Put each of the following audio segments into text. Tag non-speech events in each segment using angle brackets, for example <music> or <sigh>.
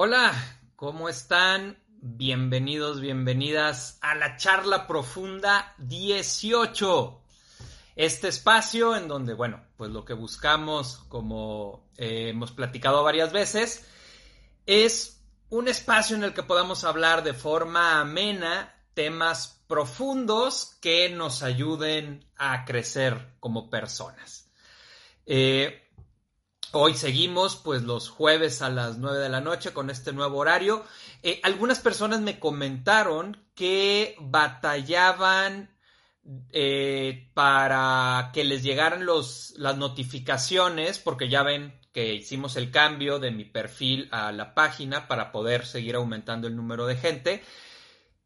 Hola, ¿cómo están? Bienvenidos, bienvenidas a la charla profunda 18. Este espacio en donde, bueno, pues lo que buscamos, como eh, hemos platicado varias veces, es un espacio en el que podamos hablar de forma amena temas profundos que nos ayuden a crecer como personas. Eh, Hoy seguimos pues los jueves a las 9 de la noche con este nuevo horario. Eh, algunas personas me comentaron que batallaban eh, para que les llegaran los, las notificaciones porque ya ven que hicimos el cambio de mi perfil a la página para poder seguir aumentando el número de gente.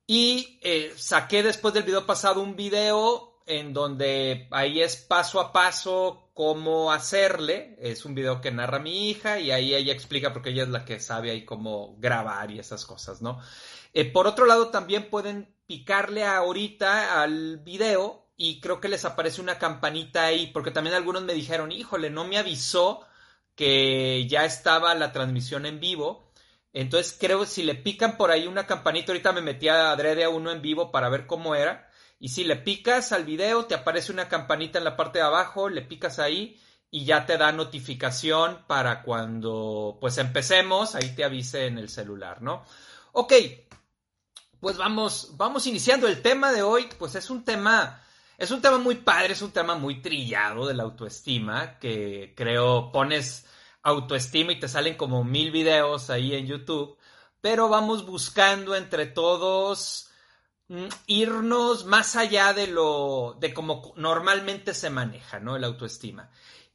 Y eh, saqué después del video pasado un video en donde ahí es paso a paso cómo hacerle. Es un video que narra mi hija y ahí ella explica porque ella es la que sabe ahí cómo grabar y esas cosas, ¿no? Eh, por otro lado, también pueden picarle ahorita al video y creo que les aparece una campanita ahí, porque también algunos me dijeron, híjole, no me avisó que ya estaba la transmisión en vivo. Entonces creo si le pican por ahí una campanita, ahorita me metí a adrede a uno en vivo para ver cómo era. Y si le picas al video, te aparece una campanita en la parte de abajo, le picas ahí y ya te da notificación para cuando pues empecemos, ahí te avise en el celular, ¿no? Ok, pues vamos, vamos iniciando el tema de hoy, pues es un tema, es un tema muy padre, es un tema muy trillado de la autoestima, que creo pones autoestima y te salen como mil videos ahí en YouTube, pero vamos buscando entre todos irnos más allá de lo de cómo normalmente se maneja, ¿no? El autoestima.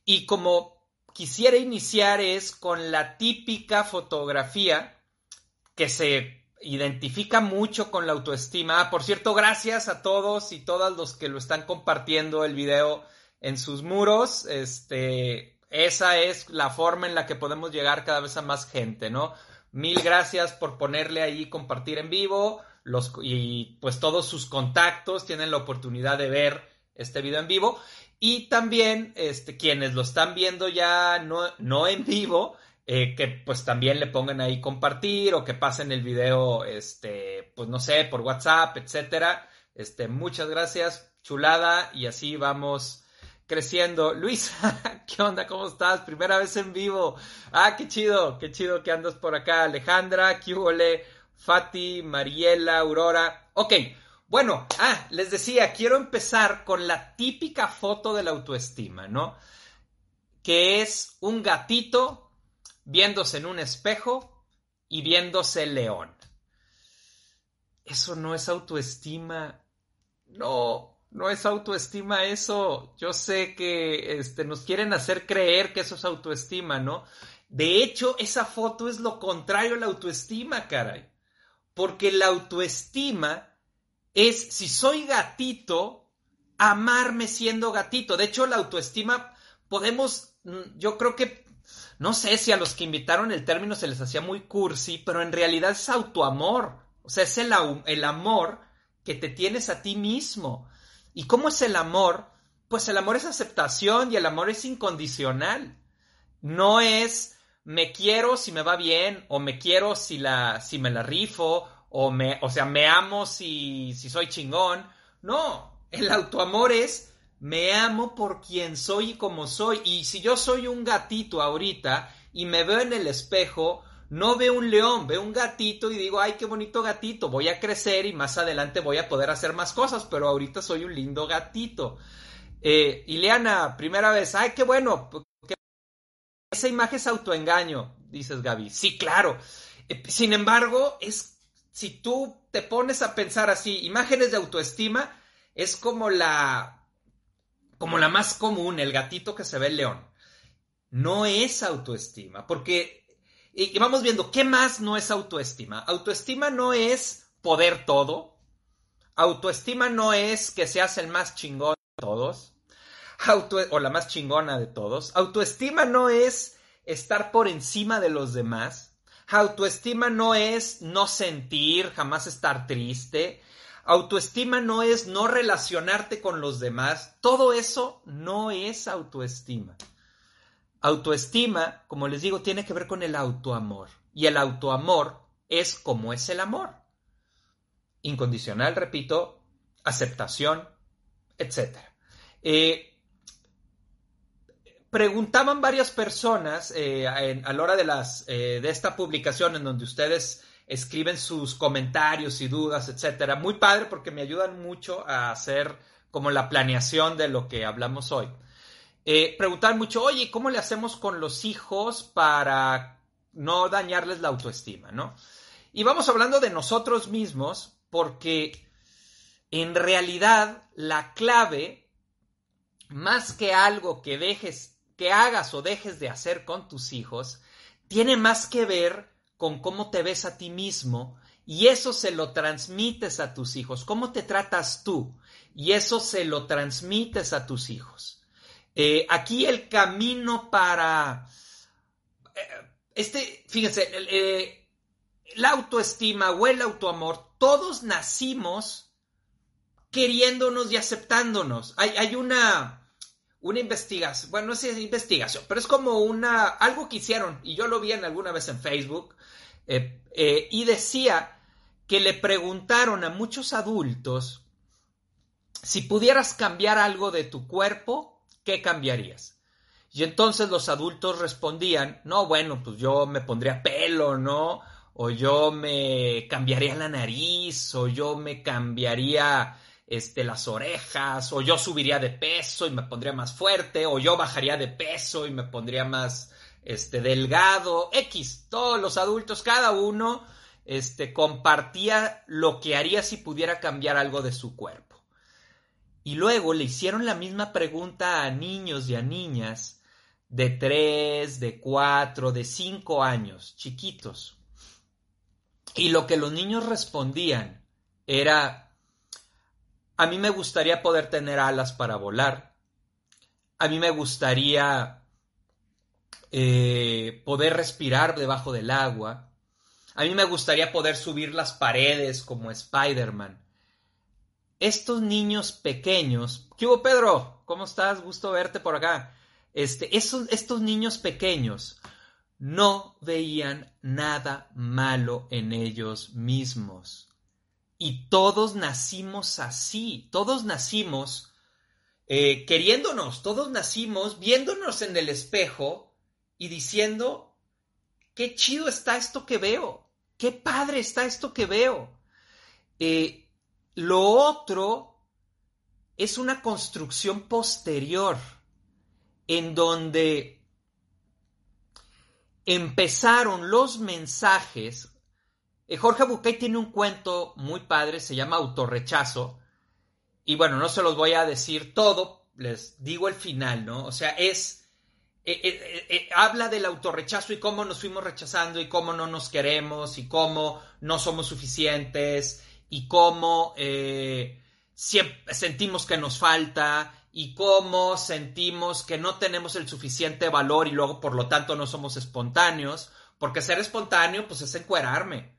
Y como quisiera iniciar es con la típica fotografía que se identifica mucho con la autoestima. Ah, por cierto, gracias a todos y todas los que lo están compartiendo el video en sus muros. Este, esa es la forma en la que podemos llegar cada vez a más gente, ¿no? Mil gracias por ponerle ahí compartir en vivo y pues todos sus contactos tienen la oportunidad de ver este video en vivo y también este, quienes lo están viendo ya no, no en vivo, eh, que pues también le pongan ahí compartir o que pasen el video, este, pues no sé, por WhatsApp, etcétera. Este, muchas gracias, chulada, y así vamos creciendo. Luisa, <laughs> ¿qué onda? ¿Cómo estás? Primera vez en vivo. Ah, qué chido, qué chido que andas por acá. Alejandra, ¿qué Fati, Mariela, Aurora. Ok, bueno, ah, les decía, quiero empezar con la típica foto de la autoestima, ¿no? Que es un gatito viéndose en un espejo y viéndose león. Eso no es autoestima. No, no es autoestima eso. Yo sé que este, nos quieren hacer creer que eso es autoestima, ¿no? De hecho, esa foto es lo contrario a la autoestima, caray. Porque la autoestima es, si soy gatito, amarme siendo gatito. De hecho, la autoestima podemos, mm, yo creo que, no sé si a los que invitaron el término se les hacía muy cursi, pero en realidad es autoamor. O sea, es el, el amor que te tienes a ti mismo. ¿Y cómo es el amor? Pues el amor es aceptación y el amor es incondicional. No es me quiero si me va bien, o me quiero si, la, si me la rifo, o, me, o sea, me amo si, si soy chingón. No, el autoamor es me amo por quien soy y como soy. Y si yo soy un gatito ahorita y me veo en el espejo, no veo un león, veo un gatito y digo, ay, qué bonito gatito, voy a crecer y más adelante voy a poder hacer más cosas, pero ahorita soy un lindo gatito. Eh, Ileana, primera vez, ay, qué bueno, esa imagen es autoengaño, dices Gaby. Sí, claro. Eh, sin embargo, es si tú te pones a pensar así, imágenes de autoestima es como la como la más común, el gatito que se ve el león. No es autoestima, porque y vamos viendo qué más no es autoestima. Autoestima no es poder todo. Autoestima no es que seas el más chingón de todos o la más chingona de todos. Autoestima no es estar por encima de los demás. Autoestima no es no sentir, jamás estar triste. Autoestima no es no relacionarte con los demás. Todo eso no es autoestima. Autoestima, como les digo, tiene que ver con el autoamor. Y el autoamor es como es el amor. Incondicional, repito, aceptación, etc. preguntaban varias personas eh, a la hora de, las, eh, de esta publicación en donde ustedes escriben sus comentarios y dudas, etcétera. Muy padre porque me ayudan mucho a hacer como la planeación de lo que hablamos hoy. Eh, mucho, oye, ¿cómo le hacemos con los hijos para no dañarles la autoestima, no? Y vamos hablando de nosotros mismos porque en realidad la clave, más que algo que dejes, que hagas o dejes de hacer con tus hijos, tiene más que ver con cómo te ves a ti mismo y eso se lo transmites a tus hijos, cómo te tratas tú y eso se lo transmites a tus hijos. Eh, aquí el camino para... Eh, este, fíjense, eh, la autoestima o el autoamor, todos nacimos queriéndonos y aceptándonos. Hay, hay una, una investigación, bueno, no es investigación, pero es como una, algo que hicieron, y yo lo vi en alguna vez en Facebook, eh, eh, y decía que le preguntaron a muchos adultos si pudieras cambiar algo de tu cuerpo, ¿qué cambiarías? Y entonces los adultos respondían, no, bueno, pues yo me pondría pelo, ¿no? O yo me cambiaría la nariz, o yo me cambiaría este, las orejas, o yo subiría de peso y me pondría más fuerte, o yo bajaría de peso y me pondría más este, delgado, X, todos los adultos, cada uno, este, compartía lo que haría si pudiera cambiar algo de su cuerpo. Y luego le hicieron la misma pregunta a niños y a niñas de 3, de 4, de 5 años, chiquitos. Y lo que los niños respondían era, a mí me gustaría poder tener alas para volar. A mí me gustaría eh, poder respirar debajo del agua. A mí me gustaría poder subir las paredes como Spider-Man. Estos niños pequeños. ¿Qué hubo, Pedro? ¿Cómo estás? Gusto verte por acá. Este, estos niños pequeños no veían nada malo en ellos mismos. Y todos nacimos así, todos nacimos eh, queriéndonos, todos nacimos viéndonos en el espejo y diciendo, qué chido está esto que veo, qué padre está esto que veo. Eh, lo otro es una construcción posterior en donde empezaron los mensajes. Eh, Jorge Bucay tiene un cuento muy padre, se llama Autorrechazo. Y bueno, no se los voy a decir todo, les digo el final, ¿no? O sea, es eh, eh, habla del autorrechazo y cómo nos fuimos rechazando y cómo no nos queremos y cómo no somos suficientes y cómo sentimos que nos falta y cómo sentimos que no tenemos el suficiente valor y luego por lo tanto no somos espontáneos, porque ser espontáneo pues es encuerarme.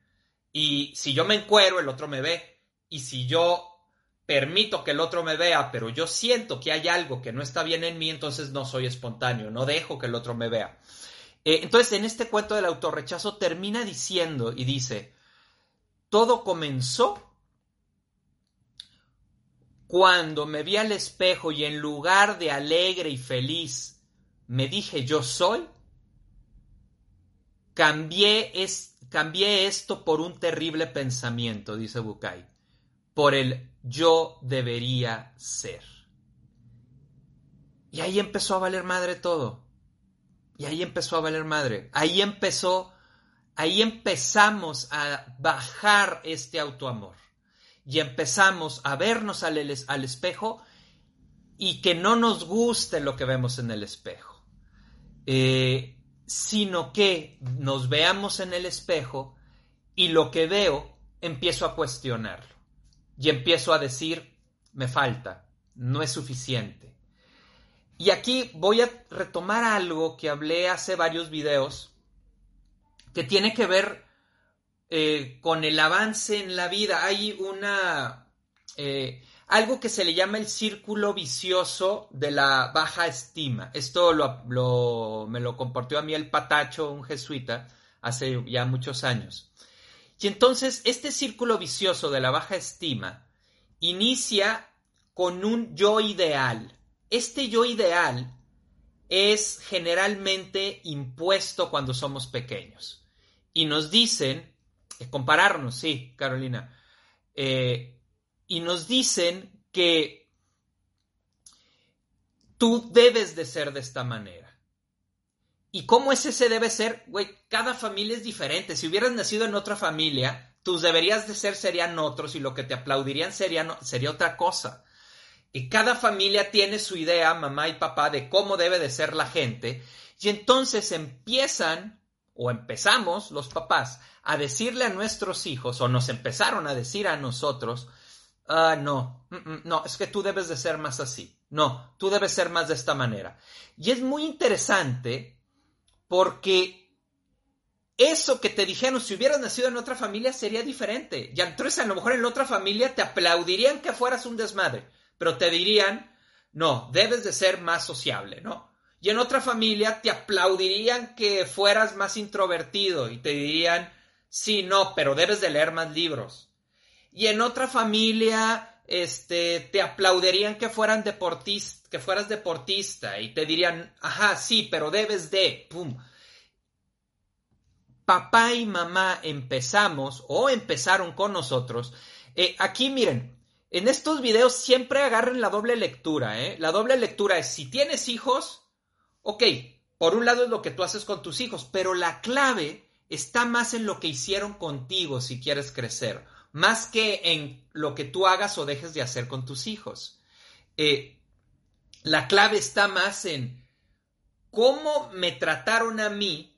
Y si yo me encuero, el otro me ve. Y si yo permito que el otro me vea, pero yo siento que hay algo que no está bien en mí, entonces no soy espontáneo, no dejo que el otro me vea. Eh, entonces, en este cuento del autorrechazo termina diciendo y dice, todo comenzó cuando me vi al espejo y en lugar de alegre y feliz me dije yo soy, cambié, es, cambié esto por un terrible pensamiento, dice Bukai, por el yo debería ser. Y ahí empezó a valer madre todo. Y ahí empezó a valer madre. Ahí empezó, ahí empezamos a bajar este autoamor. Y empezamos a vernos al, al espejo y que no nos guste lo que vemos en el espejo. Eh, sino que nos veamos en el espejo y lo que veo empiezo a cuestionarlo y empiezo a decir, me falta, no es suficiente. Y aquí voy a retomar algo que hablé hace varios videos, que tiene que ver eh, con el avance en la vida. Hay una... Eh, algo que se le llama el círculo vicioso de la baja estima. Esto lo, me lo compartió a mí el Patacho, un jesuita, hace ya muchos años. Y entonces este círculo vicioso de la baja estima inicia con un yo ideal. Este yo ideal es generalmente impuesto cuando somos pequeños. Y nos dicen, eh, compararnos, sí, Carolina, eh, y nos dicen que tú debes de ser de esta manera. ¿Y cómo es ese debe ser? Güey, cada familia es diferente. Si hubieras nacido en otra familia, tus deberías de ser serían otros y lo que te aplaudirían sería, sería otra cosa. Y cada familia tiene su idea, mamá y papá, de cómo debe de ser la gente. Y entonces empiezan, o empezamos los papás, a decirle a nuestros hijos, o nos empezaron a decir a nosotros, ah, no, mm, mm, no, es que tú debes de ser más así. No, tú debes ser más de esta manera. Y es muy interesante porque eso que te dijeron, si hubieras nacido en otra familia, sería diferente. Y entonces a lo mejor en la otra familia te aplaudirían que fueras un desmadre pero te dirían, no, debes de ser más sociable, ¿no? Y en otra familia te aplaudirían que fueras más introvertido y te dirían, sí, no, pero debes de leer más libros. Y en otra familia, este, te aplaudirían que fueran que fueras deportista y te dirían, ajá, sí, pero debes de, pum. Papá y mamá empezamos o empezaron con nosotros. Eh, aquí miren, en estos videos siempre agarren la doble lectura, ¿eh? La doble lectura es si tienes hijos, ok, por un lado es lo que tú haces con tus hijos, pero la clave está más en lo que hicieron contigo si quieres crecer, más que en lo que tú hagas o dejes de hacer con tus hijos. Eh, la clave está más en cómo me trataron a mí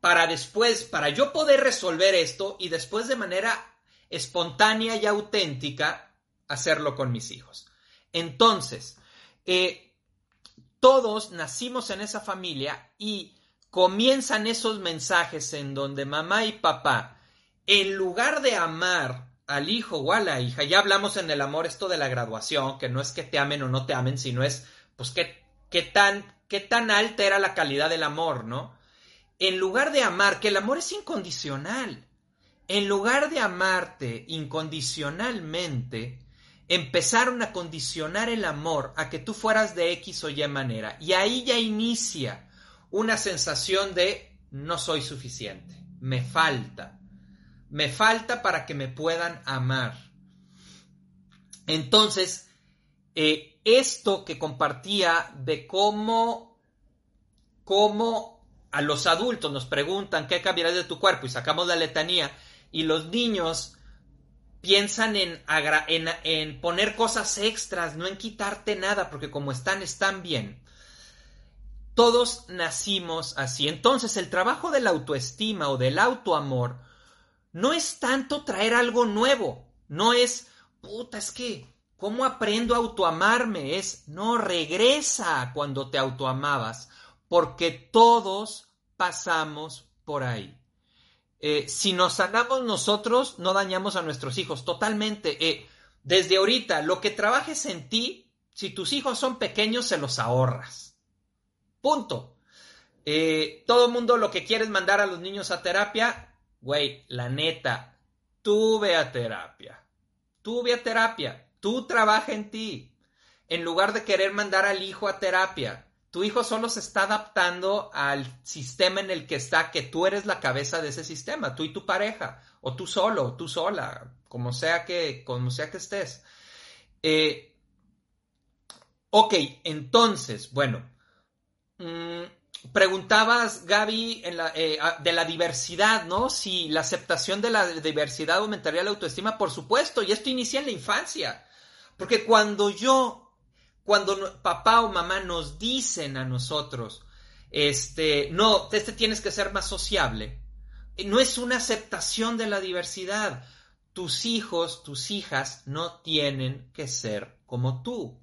para después, para yo poder resolver esto y después de manera espontánea y auténtica hacerlo con mis hijos. Entonces, eh, todos nacimos en esa familia y comienzan esos mensajes en donde mamá y papá, en lugar de amar al hijo o a la hija, ya hablamos en el amor esto de la graduación, que no es que te amen o no te amen, sino es, pues, qué, qué tan, qué tan alta era la calidad del amor, ¿no? En lugar de amar, que el amor es incondicional, en lugar de amarte incondicionalmente, empezaron a condicionar el amor a que tú fueras de X o Y manera. Y ahí ya inicia una sensación de no soy suficiente, me falta, me falta para que me puedan amar. Entonces, eh, esto que compartía de cómo, cómo a los adultos nos preguntan qué cambiará de tu cuerpo y sacamos la letanía y los niños piensan en, en, poner cosas extras, no en quitarte nada, porque como están, están bien. Todos nacimos así. Entonces, el trabajo de la autoestima o del autoamor no es tanto traer algo nuevo, no es, puta, es que, ¿cómo aprendo a autoamarme? Es, no, regresa cuando te autoamabas, porque todos pasamos por ahí. Eh, si nos sanamos nosotros, no dañamos a nuestros hijos totalmente. Eh, desde ahorita, lo que trabajes en ti, si tus hijos son pequeños, se los ahorras. Punto. Eh, todo mundo lo que quiere es mandar a los niños a terapia. Güey, la neta, tú ve a terapia. Tú ve a terapia. Tú trabaja en ti. En lugar de querer mandar al hijo a terapia tu hijo solo se está adaptando al sistema en el que está, que tú eres la cabeza de ese sistema, tú y tu pareja, o tú solo, o tú sola, como sea que, como sea que estés. Eh, ok, entonces, bueno, mm, preguntabas, Gaby, eh, de la diversidad, ¿no? Si la aceptación de la diversidad aumentaría la autoestima, por supuesto, y esto inicia en la infancia. Porque cuando yo cuando papá o mamá nos dicen a nosotros, este, no, este tienes que ser más sociable, no es una aceptación de la diversidad. Tus hijos, tus hijas no tienen que ser como tú.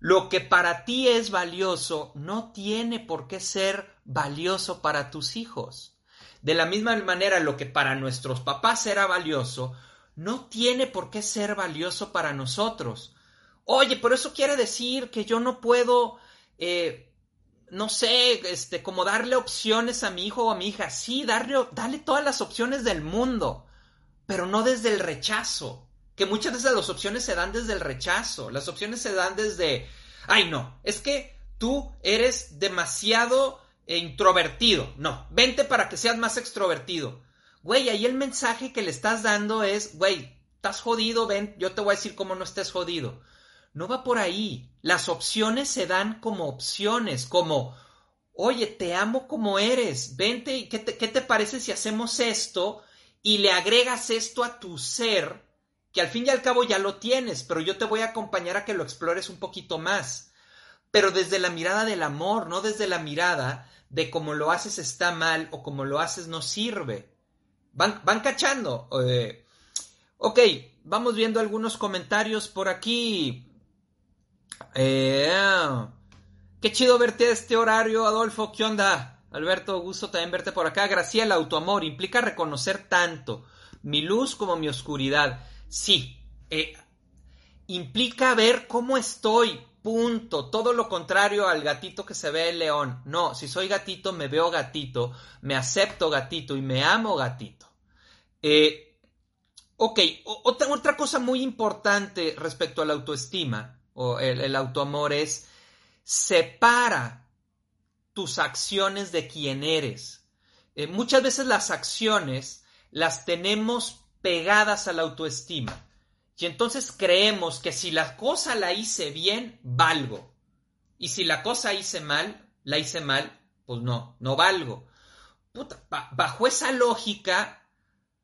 Lo que para ti es valioso no tiene por qué ser valioso para tus hijos. De la misma manera, lo que para nuestros papás era valioso, no tiene por qué ser valioso para nosotros. Oye, pero eso quiere decir que yo no puedo, eh, no sé, este, como darle opciones a mi hijo o a mi hija. Sí, darle, darle todas las opciones del mundo, pero no desde el rechazo. Que muchas veces las opciones se dan desde el rechazo. Las opciones se dan desde, ay no, es que tú eres demasiado introvertido. No, vente para que seas más extrovertido. Güey, ahí el mensaje que le estás dando es, güey, estás jodido, ven, yo te voy a decir cómo no estés jodido. No va por ahí. Las opciones se dan como opciones, como, oye, te amo como eres, vente, ¿qué ¿qué te parece si hacemos esto y le agregas esto a tu ser, que al fin y al cabo ya lo tienes, pero yo te voy a acompañar a que lo explores un poquito más. Pero desde la mirada del amor, no desde la mirada de cómo lo haces está mal o cómo lo haces no sirve. Van, van cachando. Eh, ok, vamos viendo algunos comentarios por aquí. Eh, qué chido verte a este horario, Adolfo. ¿Qué onda? Alberto, gusto también verte por acá. Graciela, autoamor implica reconocer tanto mi luz como mi oscuridad. Sí, eh, implica ver cómo estoy, punto. Todo lo contrario al gatito que se ve el león. No, si soy gatito, me veo gatito, me acepto gatito y me amo gatito. Eh, ok, otra, otra cosa muy importante respecto a la autoestima o el, autoamor es separa tus acciones de quién eres. Eh, muchas veces las acciones las tenemos pegadas a la autoestima. Y entonces creemos que si la cosa la hice bien, valgo. Y si la cosa hice mal, la hice mal, pues no, no valgo. bajo esa lógica,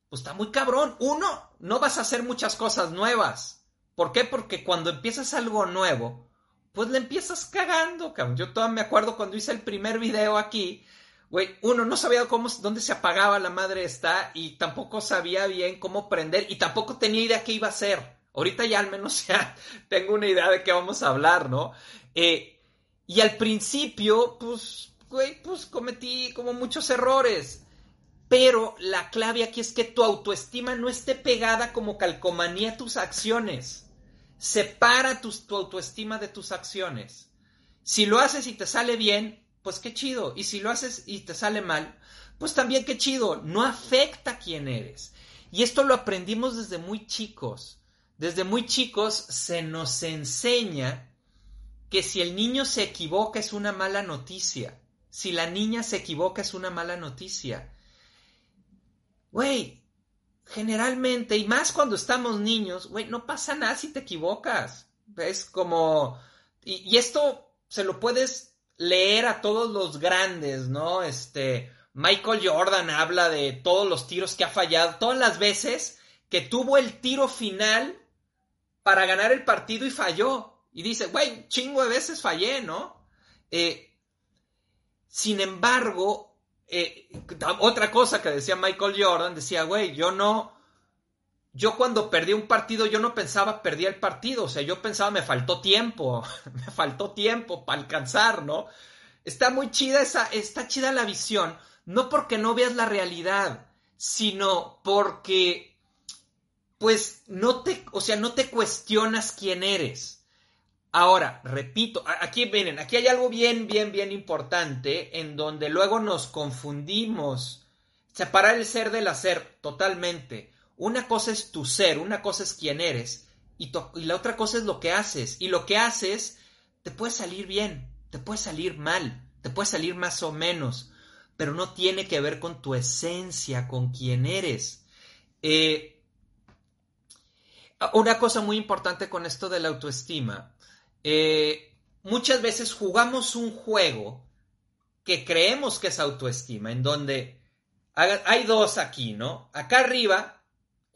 pues está muy cabrón. Uno, no vas a hacer muchas cosas nuevas. ¿Por qué? Porque cuando empiezas algo nuevo, pues le empiezas cagando, cabrón. Yo todavía me acuerdo cuando hice el primer video aquí, güey, uno no sabía dónde se apagaba la madre esta y tampoco sabía bien cómo prender y tampoco tenía idea qué iba a hacer. Ahorita ya al menos <laughs> tengo una idea de qué vamos a hablar, ¿no? Eh, y al principio, pues, güey, pues cometí como muchos errores. Pero la clave aquí es que tu autoestima no esté pegada como calcomanía a tus acciones. Separa tu, autoestima de tus acciones. Si lo haces y te sale bien, pues qué chido. Y si lo haces y te sale mal, pues también qué chido. No afecta a quién eres. Y esto lo aprendimos desde muy chicos. Desde muy chicos se nos enseña que si el niño se equivoca es una mala noticia. Si la niña se equivoca es una mala noticia. Güey, generalmente, y más cuando estamos niños, güey, no pasa nada si te equivocas. Es como... Y, esto se lo puedes leer a todos los grandes, ¿no? Este, Michael Jordan habla de todos los tiros que ha fallado, todas las veces que tuvo el tiro final para ganar el partido y falló. Y dice, güey, chingo de veces fallé, ¿no? Eh, sin embargo, eh, otra cosa que decía Michael Jordan, decía, güey, yo no, yo cuando perdí un partido, yo no pensaba perdí el partido, o sea, yo pensaba me faltó tiempo, <laughs> me faltó tiempo para alcanzar, ¿no? Está muy chida esa, está chida la visión, no porque no veas la realidad, sino porque, pues, no te, o sea, no te cuestionas quién eres. Ahora, repito, aquí vienen, aquí hay algo bien, bien, bien importante en donde luego nos confundimos. Separar el ser del hacer totalmente. Una cosa es tu ser, una cosa es quién eres y, la otra cosa es lo que haces. Y lo que haces te puede salir bien, te puede salir mal, te puede salir más o menos, pero no tiene que ver con tu esencia, con quién eres. Eh, una cosa muy importante con esto de la autoestima eh, muchas veces jugamos un juego que creemos que es autoestima, en donde hay dos aquí, ¿no? Acá arriba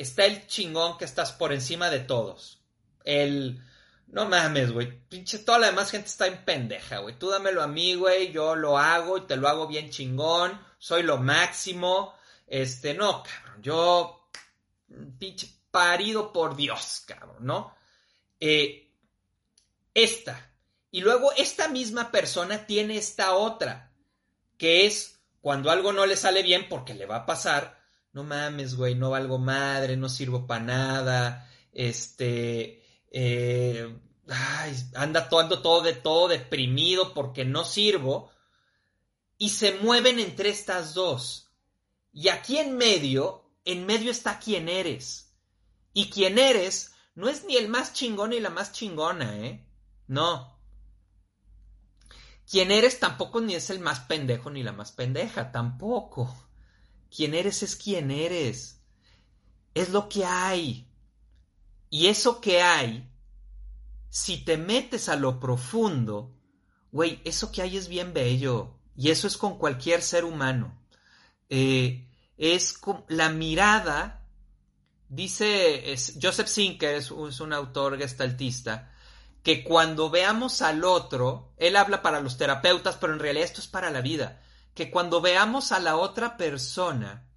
está el chingón que estás por encima de todos. El... No mames, güey. Pinche, toda la demás gente está en pendeja, güey. Tú dámelo a mí, güey. Yo lo hago y te lo hago bien chingón. Soy lo máximo. Este, no, cabrón. Yo, pinche parido por Dios, cabrón, ¿no? Eh, esta. Y luego esta misma persona tiene esta otra, que es cuando algo no le sale bien porque le va a pasar, no mames, güey, no valgo madre, no sirvo para nada, este, eh, ay, anda todo, todo de todo deprimido porque no sirvo, y se mueven entre estas dos. Y aquí en medio, en medio está quién eres. Y quién eres no es ni el más chingón ni la más chingona, ¿eh? No. Quién eres tampoco ni es el más pendejo ni la más pendeja, tampoco. Quién eres es quién eres. Es lo que hay. Y eso que hay, si te metes a lo profundo, güey, eso que hay es bien bello. Y eso es con cualquier ser humano. Eh, es la mirada, dice Joseph Sinker, es, es un autor gestaltista, que cuando veamos al otro, él habla para los terapeutas, pero en realidad esto es para la vida, que cuando veamos a la otra persona,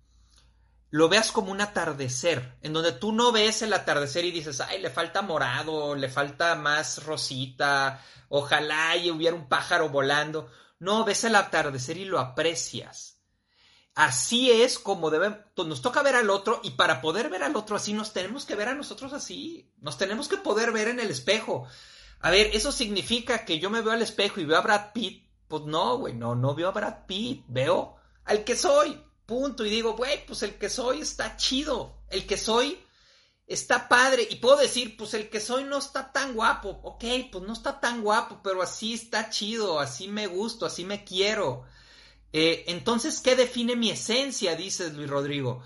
lo veas como un atardecer, en donde tú no ves el atardecer y dices, ay, le falta morado, le falta más rosita, ojalá y hubiera un pájaro volando. No, ves el atardecer y lo aprecias. Así es como nos toca ver al otro y para poder ver al otro así nos tenemos que ver a nosotros así, nos tenemos que poder ver en el espejo. A ver, ¿eso significa que yo me veo al espejo y veo a Brad Pitt? Pues no, güey, no, no veo a Brad Pitt, veo al que soy, punto. Y digo, güey, pues el que soy está chido, el que soy está padre. Y puedo decir, pues el que soy no está tan guapo. Ok, pues no está tan guapo, pero así está chido, así me gusto, así me quiero. Eh, entonces, ¿qué define mi esencia? Dices Luis Rodrigo.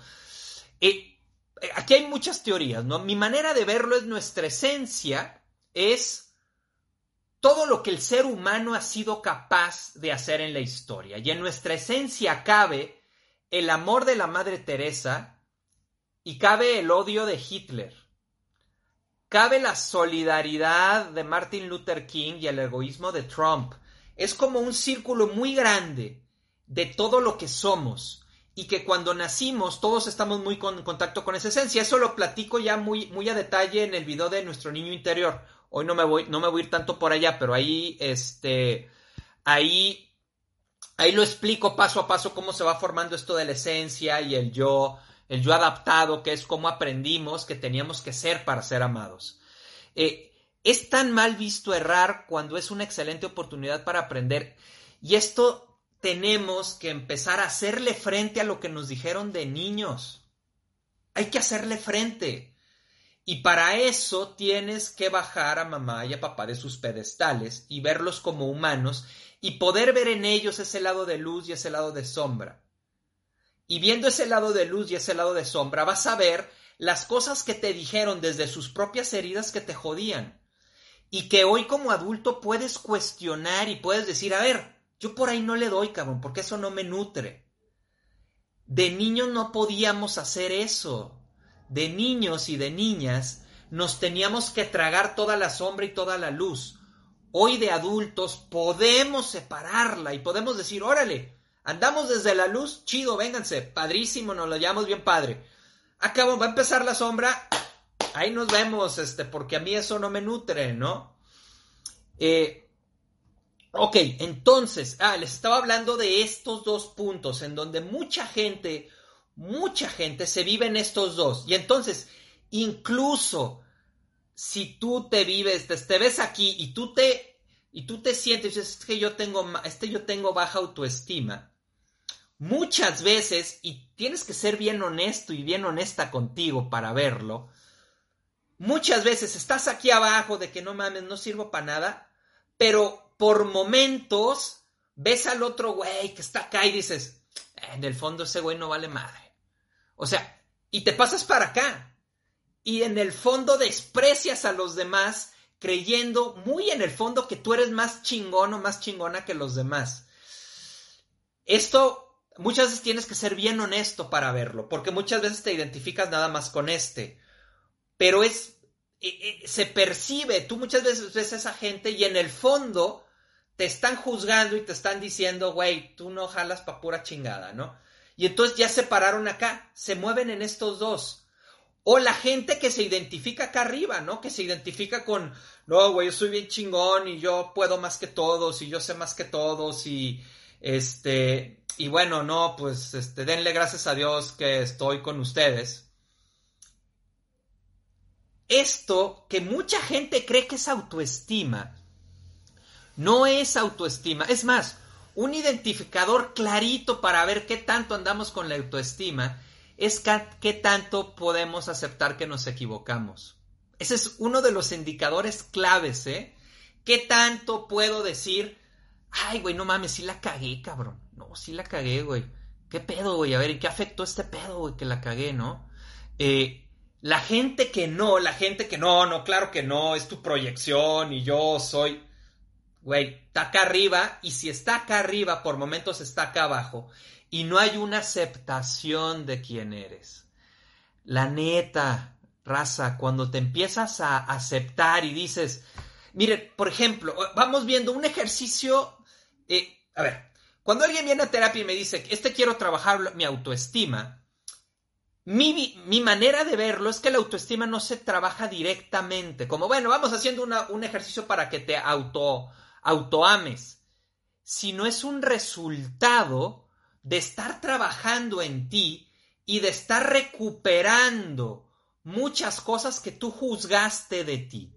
Eh, eh, aquí hay muchas teorías, ¿no? Mi manera de verlo es nuestra esencia, es todo lo que el ser humano ha sido capaz de hacer en la historia. Y en nuestra esencia cabe el amor de la Madre Teresa, y cabe el odio de Hitler. Cabe la solidaridad de Martin Luther King y el egoísmo de Trump. Es como un círculo muy grande de todo lo que somos y que cuando nacimos todos estamos muy en contacto con esa esencia. Eso lo platico ya muy, muy a detalle en el video de nuestro niño interior. Hoy no me voy, no me voy a ir tanto por allá, pero ahí, este, ahí, ahí lo explico paso a paso cómo se va formando esto de la esencia y el yo el yo adaptado, que es como aprendimos que teníamos que ser para ser amados. Eh, es tan mal visto errar cuando es una excelente oportunidad para aprender. Y esto tenemos que empezar a hacerle frente a lo que nos dijeron de niños. Hay que hacerle frente. Y para eso tienes que bajar a mamá y a papá de sus pedestales y verlos como humanos y poder ver en ellos ese lado de luz y ese lado de sombra. Y viendo ese lado de luz y ese lado de sombra, vas a ver las cosas que te dijeron desde sus propias heridas que te jodían. Y que hoy como adulto puedes cuestionar y puedes decir, a ver, yo por ahí no le doy, cabrón, porque eso no me nutre. De niños no podíamos hacer eso. De niños y de niñas nos teníamos que tragar toda la sombra y toda la luz. Hoy de adultos podemos separarla y podemos decir, órale, Andamos desde la luz, chido, vénganse, padrísimo, nos lo llamamos bien padre. Acabo, va a empezar la sombra, ahí nos vemos, este, porque a mí eso no me nutre, ¿no? Eh, ok, entonces, ah, les estaba hablando de estos dos puntos en donde mucha gente, mucha gente se vive en estos dos. Y entonces, incluso si tú te vives, te, ves aquí y tú te, y tú te sientes, es que yo tengo, este yo tengo baja autoestima muchas veces, y tienes que ser bien honesto y bien honesta contigo para verlo, muchas veces estás aquí abajo de que no mames, no sirvo para nada, pero por momentos ves al otro güey que está acá y dices, en el fondo ese güey no vale madre. O sea, y te pasas para acá. Y en el fondo desprecias a los demás creyendo muy en el fondo que tú eres más chingón o más chingona que los demás. Esto muchas veces tienes que ser bien honesto para verlo, porque muchas veces te identificas nada más con este, pero es, eh, eh, se percibe, tú muchas veces ves a esa gente y en el fondo te están juzgando y te están diciendo, güey, tú no jalas pa' pura chingada, ¿no? Y entonces ya se pararon acá, se mueven en estos dos. O la gente que se identifica acá arriba, ¿no? Que se identifica con, no, güey, yo soy bien chingón y yo puedo más que todos y yo sé más que todos y, este, y bueno, no, pues este, denle gracias a Dios que estoy con ustedes. Esto que mucha gente cree que es autoestima, no es autoestima. Es más, un identificador clarito para ver qué tanto andamos con la autoestima es qué tanto podemos aceptar que nos equivocamos. Ese es uno de los indicadores claves, ¿eh? ¿Qué tanto puedo decir? Ay, güey, no mames, sí la cagué, cabrón. No, sí la cagué, güey. ¿Qué pedo, güey? A ver, ¿en qué afectó este pedo, güey, que la cagué, no? Eh, la gente que no, la gente que no, no, claro que no, es tu proyección y yo soy, güey, está acá arriba y si está acá arriba, por momentos está acá abajo y no hay una aceptación de quién eres. La neta, raza, cuando te empiezas a aceptar y dices, mire, por ejemplo, vamos viendo un ejercicio, eh, a ver, cuando alguien viene a terapia y me dice, este quiero trabajar mi autoestima, mi, manera de verlo es que la autoestima no se trabaja directamente, como bueno, vamos haciendo un ejercicio para que te auto, autoames, sino es un resultado de estar trabajando en ti y de estar recuperando muchas cosas que tú juzgaste de ti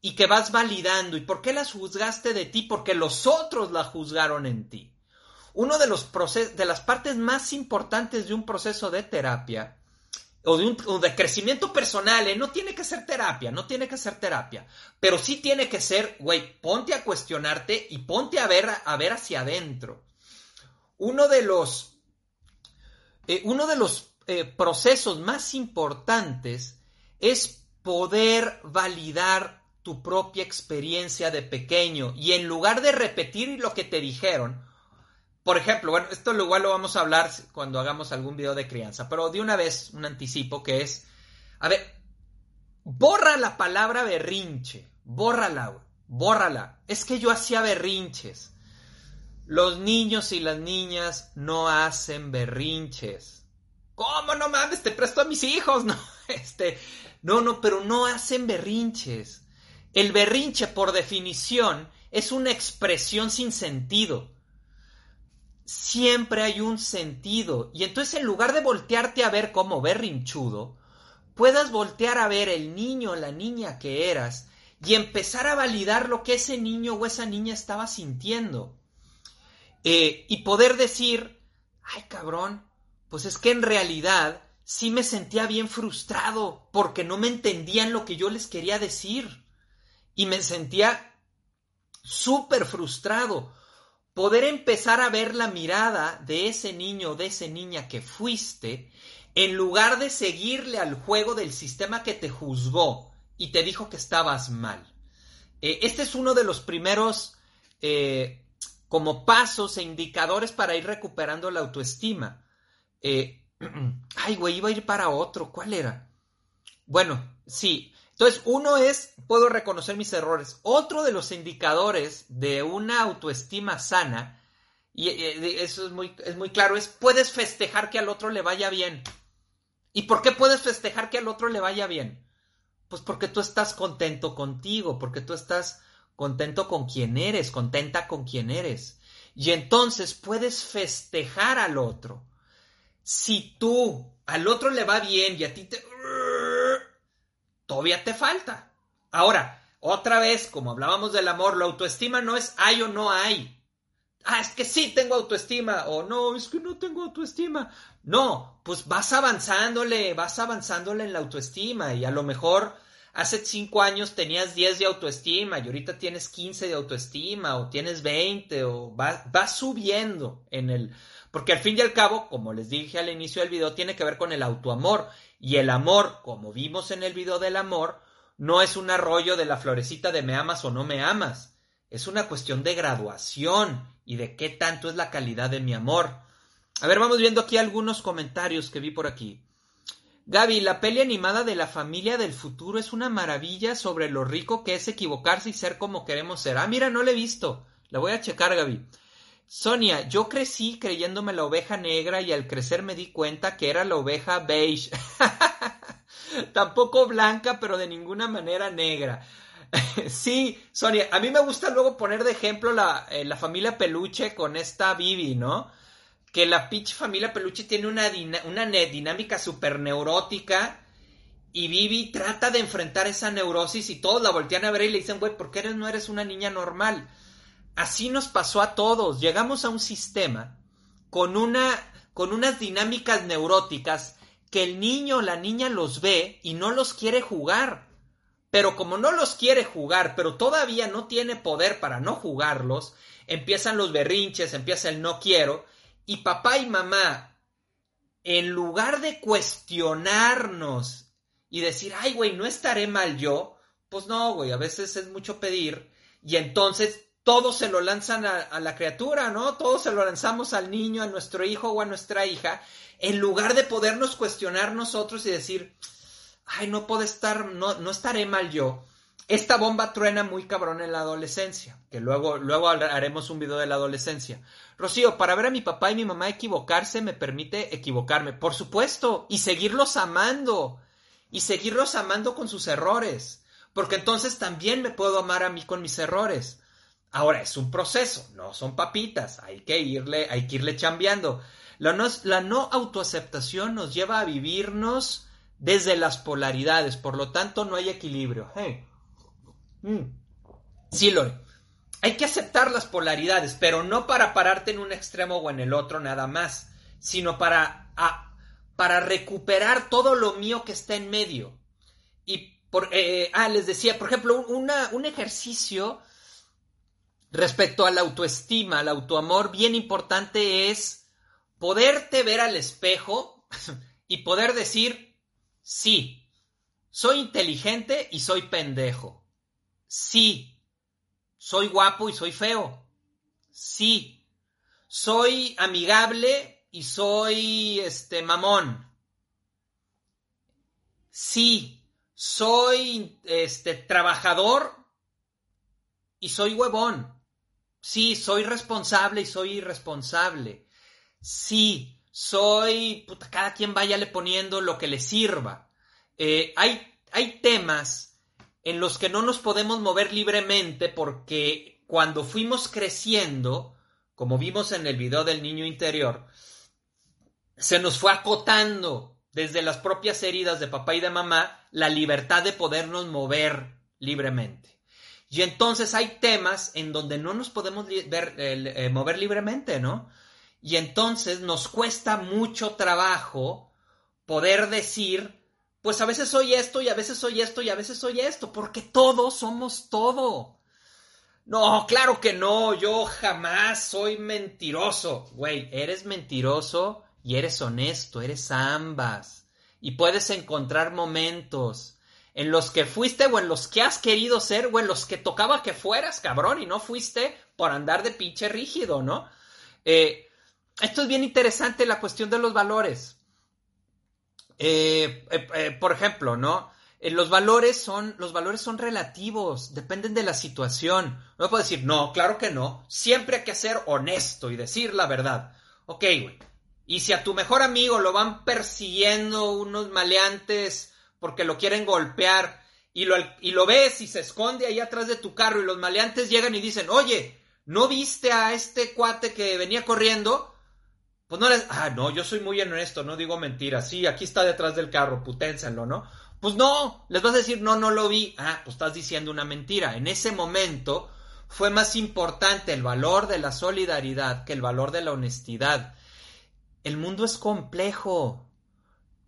y que vas validando. ¿Y por qué las juzgaste de ti? Porque los otros la juzgaron en ti uno de los de las partes más importantes de un proceso de terapia o de, un, de crecimiento personal, ¿eh? no tiene que ser terapia, no tiene que ser terapia, pero sí tiene que ser, güey, ponte a cuestionarte y ponte a ver, a ver hacia adentro. Uno de los, eh, uno de los eh, procesos más importantes es poder validar tu propia experiencia de pequeño y en lugar de repetir lo que te dijeron, por ejemplo, bueno, esto igual lo vamos a hablar cuando hagamos algún video de crianza, pero de una vez un anticipo que es, a ver, borra la palabra berrinche, bórrala, bórrala. Es que yo hacía berrinches. Los niños y las niñas no hacen berrinches. ¿Cómo no mames? Te presto a mis hijos, <laughs> no, este, no, no, pero no hacen berrinches. El berrinche, por definición, es una expresión sin sentido siempre hay un sentido. Y entonces en lugar de voltearte a ver como berrinchudo, puedas voltear a ver el niño la niña que eras y empezar a validar lo que ese niño o esa niña estaba sintiendo. Eh, y poder decir, ay cabrón, pues es que en realidad sí me sentía bien frustrado porque no me entendían lo que yo les quería decir. Y me sentía súper frustrado poder empezar a ver la mirada de ese niño o de esa niña que fuiste, en lugar de seguirle al juego del sistema que te juzgó y te dijo que estabas mal. Eh, este es uno de los primeros eh, como pasos e indicadores para ir recuperando la autoestima. Eh, <clears throat> ay, güey, iba a ir para otro. ¿Cuál era? Bueno, sí, entonces, uno es, puedo reconocer mis errores. Otro de los indicadores de una autoestima sana, y eso es muy, es muy claro, es puedes festejar que al otro le vaya bien. ¿Y por qué puedes festejar que al otro le vaya bien? Pues porque tú estás contento contigo, porque tú estás contento con quien eres, contenta con quien eres. Y entonces puedes festejar al otro. Si tú al otro le va bien y a ti te todavía te falta. Ahora, otra vez, como hablábamos del amor, la autoestima no es hay o no hay. Ah, es que sí tengo autoestima. O no, es que no tengo autoestima. No, pues vas avanzándole, vas avanzándole en la autoestima. Y a lo mejor hace cinco años tenías 10 de autoestima y ahorita tienes 15 de autoestima o tienes 20 o vas va subiendo en el... Porque al fin y al cabo, como les dije al inicio del video, tiene que ver con el autoamor. Y el amor, como vimos en el video del amor, no es un arroyo de la florecita de me amas o no me amas. Es una cuestión de graduación y de qué tanto es la calidad de mi amor. A ver, vamos viendo aquí algunos comentarios que vi por aquí. Gaby, la peli animada de la familia del futuro es una maravilla sobre lo rico que es equivocarse y ser como queremos ser. Ah, mira, no la he visto. La voy a checar, Gaby. Sonia, yo crecí creyéndome la oveja negra y al crecer me di cuenta que era la oveja beige. <laughs> Tampoco blanca, pero de ninguna manera negra. <laughs> sí, Sonia, a mí me gusta luego poner de ejemplo la, eh, la familia Peluche con esta Bibi, ¿no? Que la pitch familia Peluche tiene una, una dinámica súper neurótica y Bibi trata de enfrentar esa neurosis y todos la voltean a ver y le dicen, güey, ¿por qué eres, no eres una niña normal? Así nos pasó a todos. Llegamos a un sistema con, una, con unas dinámicas neuróticas que el niño o la niña los ve y no los quiere jugar. Pero como no los quiere jugar, pero todavía no tiene poder para no jugarlos, empiezan los berrinches, empieza el no quiero, y papá y mamá, en lugar de cuestionarnos y decir, ay, güey, no estaré mal yo, pues no, güey, a veces es mucho pedir, y entonces todos se lo lanzan a, la criatura, ¿no? Todos se lo lanzamos al niño, a nuestro hijo o a nuestra hija, en lugar de podernos cuestionar nosotros y decir, ay, no puedo estar, no, no estaré mal yo. Esta bomba truena muy cabrón en la adolescencia, que luego, luego haremos un video de la adolescencia. Rocío, para ver a mi papá y mi mamá equivocarse me permite equivocarme, por supuesto, y seguirlos amando, y seguirlos amando con sus errores, porque entonces también me puedo amar a mí con mis errores. Ahora, es un proceso, no son papitas, hay que irle, hay que irle chambeando. La no, la no autoaceptación nos lleva a vivirnos desde las polaridades, por lo tanto no hay equilibrio. Mm. Sí, Lore, hay que aceptar las polaridades, pero no para pararte en un extremo o en el otro nada más, sino para, para recuperar todo lo mío que está en medio. Y por, eh, ah, les decía, por ejemplo, un ejercicio respecto a la autoestima, al autoamor, bien importante es poderte ver al espejo <laughs> y poder decir, sí, soy inteligente y soy pendejo. Sí, soy guapo y soy feo. Sí, soy amigable y soy este mamón. Sí, soy este trabajador y soy huevón. Sí, soy responsable y soy irresponsable. Sí, soy... Puta, cada quien váyale poniendo lo que le sirva. Eh, hay, hay temas en los que no nos podemos mover libremente porque cuando fuimos creciendo, como vimos en el video del niño interior, se nos fue acotando desde las propias heridas de papá y de mamá la libertad de podernos mover libremente. Y entonces hay temas en donde no nos podemos ver, eh, mover libremente, ¿no? Y entonces nos cuesta mucho trabajo poder decir, pues a veces soy esto y a veces soy esto y a veces soy esto, porque todos somos todo. No, claro que no, yo jamás soy mentiroso. Güey, eres mentiroso y eres honesto, eres ambas. Y puedes encontrar momentos en los que fuiste o en los que has querido ser o en los que tocaba que fueras, cabrón, y no fuiste por andar de pinche rígido, ¿no? Eh, esto es bien interesante la cuestión de los valores. Eh, eh, por ejemplo, ¿no? los valores son, los valores son relativos, dependen de la situación. No puedo decir, no, claro que no. Siempre hay que ser honesto y decir la verdad. Ok, güey. Y si a tu mejor amigo lo van persiguiendo unos maleantes porque lo quieren golpear y lo, y lo ves y se esconde ahí atrás de tu carro y los maleantes llegan y dicen, oye, ¿no viste a este cuate que venía corriendo? Pues no les, ah, no, yo soy muy honesto, no digo mentiras, sí, aquí está detrás del carro, puténselo, ¿no? Pues no, les vas a decir, no, no lo vi, ah, pues estás diciendo una mentira. En ese momento fue más importante el valor de la solidaridad que el valor de la honestidad. El mundo es complejo,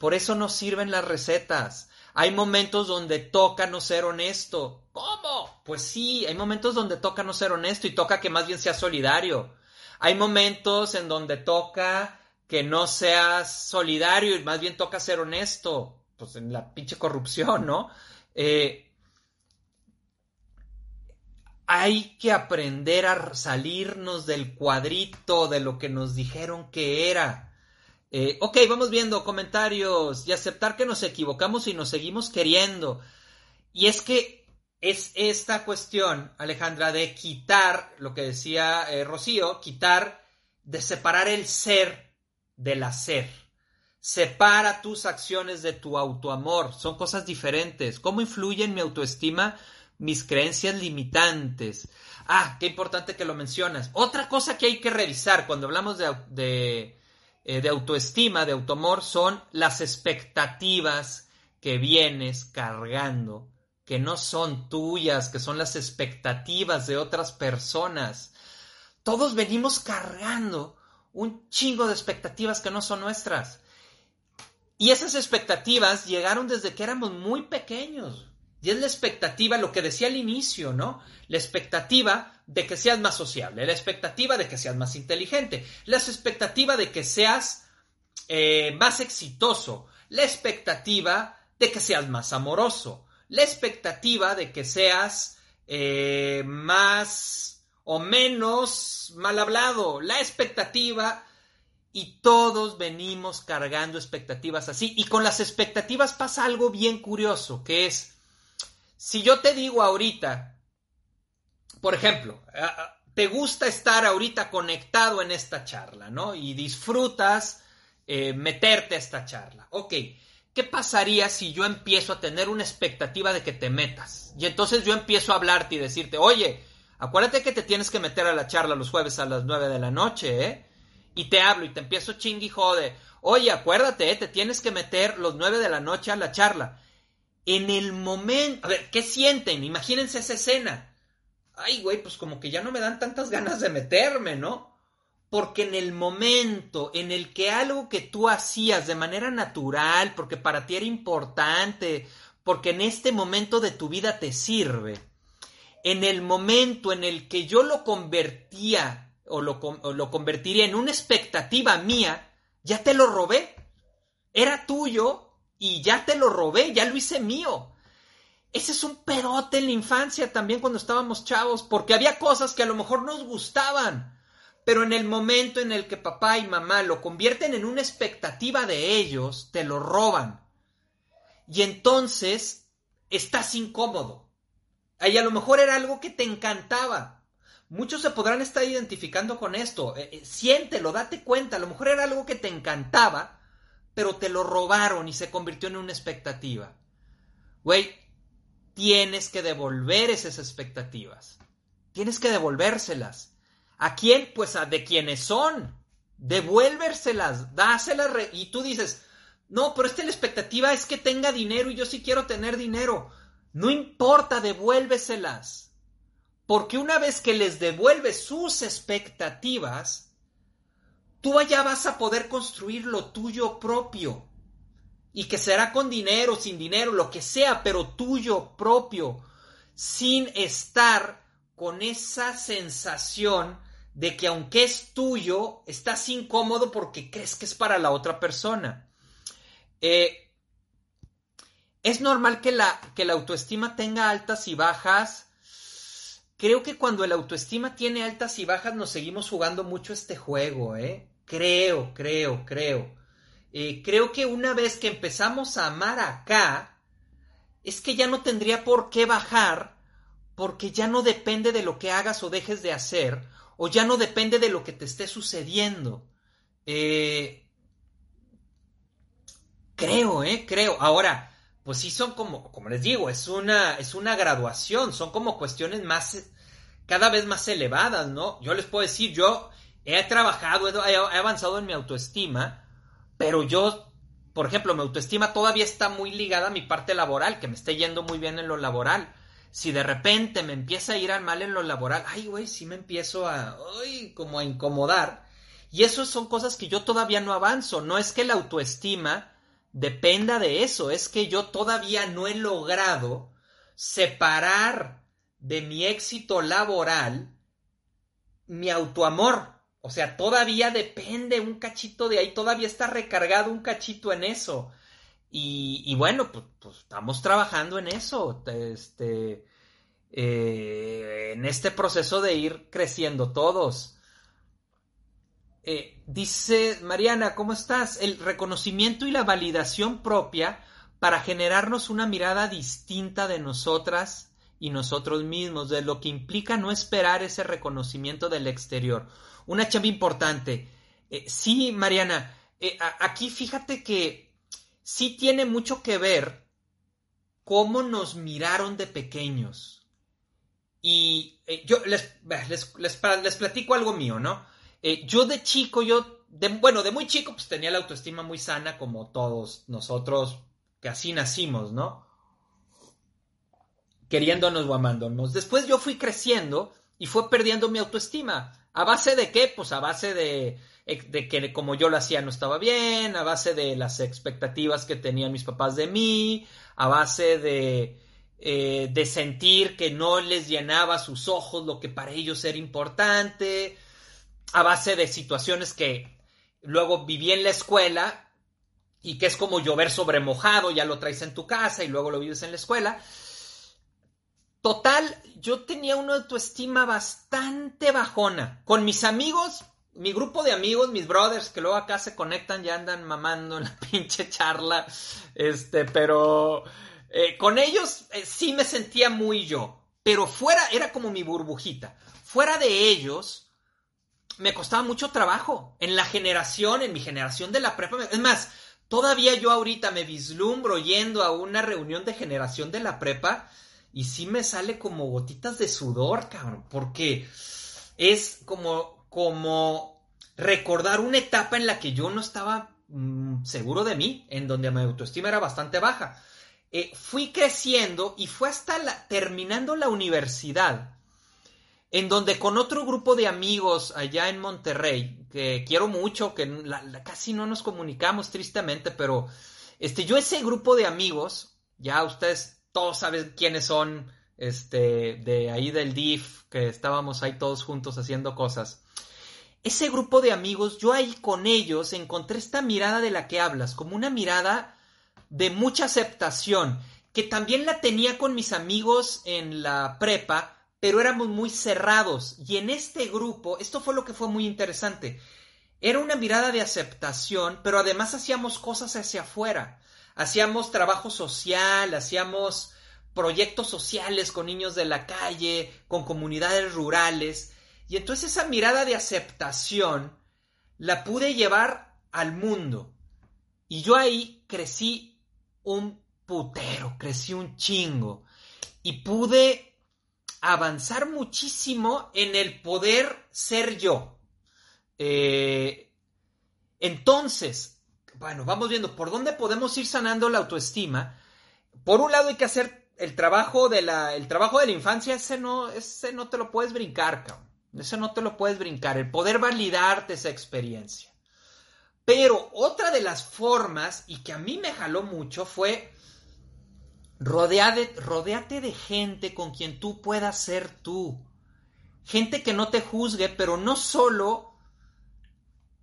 por eso no sirven las recetas. Hay momentos donde toca no ser honesto. ¿Cómo? Pues sí, hay momentos donde toca no ser honesto y toca que más bien sea solidario. Hay momentos en donde toca que no seas solidario y más bien toca ser honesto. Pues en la pinche corrupción, ¿no? Eh, hay que aprender a salirnos del cuadrito de lo que nos dijeron que era. Eh, ok, vamos viendo comentarios y aceptar que nos equivocamos y nos seguimos queriendo. Y es que es esta cuestión, Alejandra, de quitar, lo que decía eh, Rocío, quitar, de separar el ser del hacer. Separa tus acciones de tu autoamor. Son cosas diferentes. ¿Cómo influyen mi autoestima mis creencias limitantes? Ah, qué importante que lo mencionas. Otra cosa que hay que revisar cuando hablamos de eh, de autoestima, de automor, son las expectativas que vienes cargando, que no son tuyas, que son las expectativas de otras personas. Todos venimos cargando un chingo de expectativas que no son nuestras. Y esas expectativas llegaron desde que éramos muy pequeños. Y es la expectativa, lo que decía al inicio, ¿no? La expectativa de que seas más sociable, la expectativa de que seas más inteligente, la expectativa de que seas eh, más exitoso, la expectativa de que seas más amoroso, la expectativa de que seas eh, más o menos mal hablado, la expectativa y todos venimos cargando expectativas así. Y con las expectativas pasa algo bien curioso, que es, si yo te digo ahorita, por ejemplo, te gusta estar ahorita conectado en esta charla, ¿no? Y disfrutas eh, meterte a esta charla. Ok, ¿qué pasaría si yo empiezo a tener una expectativa de que te metas? Y entonces yo empiezo a hablarte y decirte, oye, acuérdate que te tienes que meter a la charla los jueves a las 9 de la noche, ¿eh? y te hablo y te empiezo chingui jode. Oye, acuérdate, eh, te tienes que meter los nueve de la noche a la charla. En el momento, a ver, ¿qué sienten? Imagínense esa escena. Ay, güey, pues como que ya no me dan tantas ganas de meterme, ¿no? Porque en el momento en el que algo que tú hacías de manera natural, porque para ti era importante, porque en este momento de tu vida te sirve, en el momento en el que yo lo convertía o lo, convertiría en una expectativa mía, ya te lo robé. Era tuyo y ya te lo robé, ya lo hice mío. Ese es un pedote en la infancia también cuando estábamos chavos, porque había cosas que a lo mejor nos gustaban, pero en el momento en el que papá y mamá lo convierten en una expectativa de ellos, te lo roban. Y entonces estás incómodo. Ahí a lo mejor era algo que te encantaba, Muchos se podrán estar identificando con esto. Eh, eh, siéntelo, date cuenta. A lo mejor era algo que te encantaba, pero te lo robaron y se convirtió en una expectativa. Güey, tienes que devolver esas expectativas. Tienes que devolvérselas. ¿A quién? Pues a de quienes son. Devuélverselas, dáselas. Y tú dices, no, pero esta la expectativa es que tenga dinero y yo sí quiero tener dinero. No importa, devuélveselas. Porque una vez que les devuelves sus expectativas, tú allá vas a poder construir lo tuyo propio. Y que será con dinero, sin dinero, lo que sea, pero tuyo propio. Sin estar con esa sensación de que aunque es tuyo, estás incómodo porque crees que es para la otra persona. Eh, es normal que la, que la autoestima tenga altas y bajas Creo que cuando el autoestima tiene altas y bajas nos seguimos jugando mucho este juego, ¿eh? Creo, creo, creo. Eh, creo que una vez que empezamos a amar acá, es que ya no tendría por qué bajar, porque ya no depende de lo que hagas o dejes de hacer, o ya no depende de lo que te esté sucediendo. Eh, creo, ¿eh? Creo. Ahora, pues sí son como, como les digo, es una, es una graduación, son como cuestiones más, cada vez más elevadas, ¿no? Yo les puedo decir, yo he trabajado, he, avanzado en mi autoestima, pero yo, por ejemplo, mi autoestima todavía está muy ligada a mi parte laboral, que me esté yendo muy bien en lo laboral. Si de repente me empieza a ir al mal en lo laboral, ay, güey, sí me empiezo a, como a incomodar. Y eso son cosas que yo todavía no avanzo. No es que la autoestima dependa de eso. Es que yo todavía no he logrado separar de mi éxito laboral mi autoamor. O sea, todavía depende un cachito de ahí, todavía está recargado un cachito en eso. Y, bueno, pues, pues, estamos trabajando en eso, este, eh, en este proceso de ir creciendo todos. Eh, dice Mariana, ¿cómo estás? El reconocimiento y la validación propia para generarnos una mirada distinta de nosotras y nosotros mismos, de lo que implica no esperar ese reconocimiento del exterior. Una chamba importante. Eh, sí, Mariana, eh, aquí fíjate que sí tiene mucho que ver cómo nos miraron de pequeños. Y yo les, les, les platico algo mío, ¿no? Eh, yo de chico, yo, de, bueno, de muy chico, pues tenía la autoestima muy sana, como todos nosotros, que así nacimos, ¿no? queriéndonos o amándonos. Después yo fui creciendo y fue perdiendo mi autoestima. ¿A base de qué? Pues a base de, de que como yo lo hacía no estaba bien, a base de las expectativas que tenían mis papás de mí, a base de, eh, de sentir que no les llenaba sus ojos lo que para ellos era importante, a base de situaciones que luego viví en la escuela y que es como llover sobre mojado, ya lo traes en tu casa y luego lo vives en la escuela. Total, yo tenía una autoestima bastante bajona. Con mis amigos, mi grupo de amigos, mis brothers, que luego acá se conectan, ya andan mamando en la <laughs> pinche charla. Este, pero eh, con ellos eh, sí me sentía muy yo. Pero fuera, era como mi burbujita. Fuera de ellos, me costaba mucho trabajo. En la generación, en mi generación de la prepa. Es más, todavía yo ahorita me vislumbro yendo a una reunión de generación de la prepa y sí me sale como gotitas de sudor, cabrón, porque es como, como recordar una etapa en la que yo no estaba mm, seguro de mí, en donde mi autoestima era bastante baja. Eh, fui creciendo y fue hasta terminando la universidad, en donde con otro grupo de amigos allá en Monterrey, que quiero mucho, que casi no nos comunicamos tristemente, pero este, yo ese grupo de amigos, ya ustedes todos saben quiénes son, este, de ahí del DIF, que estábamos ahí todos juntos haciendo cosas. Ese grupo de amigos, yo ahí con ellos encontré esta mirada de la que hablas, como una mirada de mucha aceptación, que también la tenía con mis amigos en la prepa, pero éramos muy cerrados. Y en este grupo, esto fue lo que fue muy interesante. Era una mirada de aceptación, pero además hacíamos cosas hacia afuera hacíamos trabajo social, hacíamos proyectos sociales con niños de la calle, con comunidades rurales, y entonces esa mirada de aceptación la pude llevar al mundo. Y yo ahí crecí un putero, crecí un chingo, y pude avanzar muchísimo en el poder ser yo. Eh, entonces, bueno, vamos viendo por dónde podemos ir sanando la autoestima. Por un lado hay que hacer el trabajo de la, el trabajo de la infancia, ese no, ese no te lo puedes brincar, cabrón. Ese no te lo puedes brincar, el poder validarte esa experiencia. Pero otra de las formas, y que a mí me jaló mucho, fue rodeate, rodeate de gente con quien tú puedas ser tú. Gente que no te juzgue, pero no solo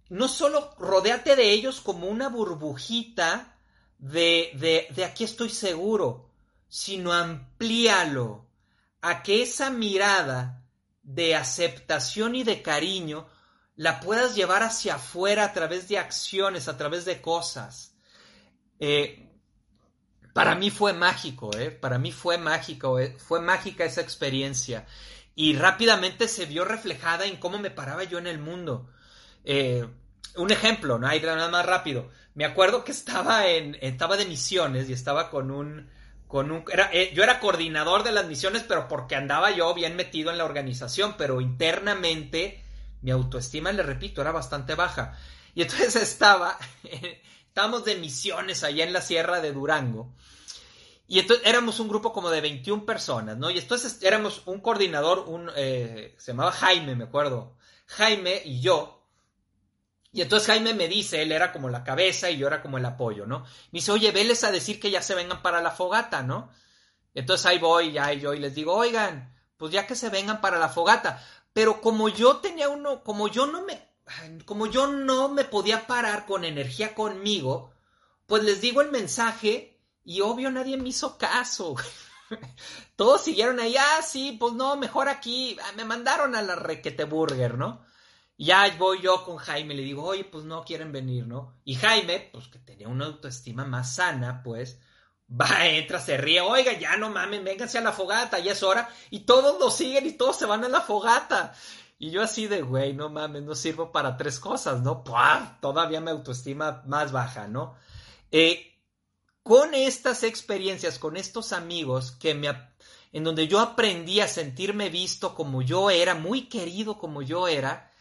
no solo rodeate de ellos como una burbujita de, de, de aquí estoy seguro, sino amplíalo a que esa mirada de aceptación y de cariño la puedas llevar hacia afuera a través de acciones, a través de cosas. Eh, para mí fue mágico, ¿eh? Para mí fue mágico, ¿eh? fue mágica esa experiencia. Y rápidamente se vio reflejada en cómo me paraba yo en el mundo. Eh, un ejemplo, ¿no? Hay nada más rápido. Me acuerdo que estaba en, estaba de misiones y estaba con un, con un, eh, yo era coordinador de las misiones, pero porque andaba yo bien metido en la organización, pero internamente mi autoestima, le repito, era bastante baja. Y entonces <laughs> estaba, estábamos de misiones allá en la sierra de Durango. Y entonces éramos un grupo como de 21 personas, ¿no? Y entonces éramos un coordinador, un, eh, se llamaba Jaime, me acuerdo. Jaime y yo, y entonces Jaime me dice, él era como la cabeza y yo era como el apoyo, ¿no? Me dice, oye, veles a decir que ya se vengan para la fogata, ¿no? Entonces ahí voy, ya y yo y les digo, oigan, pues ya que se vengan para la fogata. Pero como yo tenía uno, como yo no me, como yo no me podía parar con energía conmigo, pues les digo el mensaje y obvio nadie me hizo caso. <laughs> Todos siguieron ahí, ah, sí, pues no, mejor aquí. Me mandaron a la requete burger, ¿no? Ya voy yo con Jaime, le digo, oye, pues no quieren venir, ¿no? Y Jaime, pues que tenía una autoestima más sana, pues, <laughs> va, entra, se ríe, oiga, ya no mames, vénganse a la fogata, ya es hora, y todos lo siguen y todos se van a la fogata. Y yo así de, güey, no mames, no sirvo para tres cosas, ¿no? ¡Pua! Todavía mi autoestima más baja, ¿no? Eh, con estas experiencias, con estos amigos que me, en donde yo aprendí a sentirme visto como yo era, muy querido como yo era,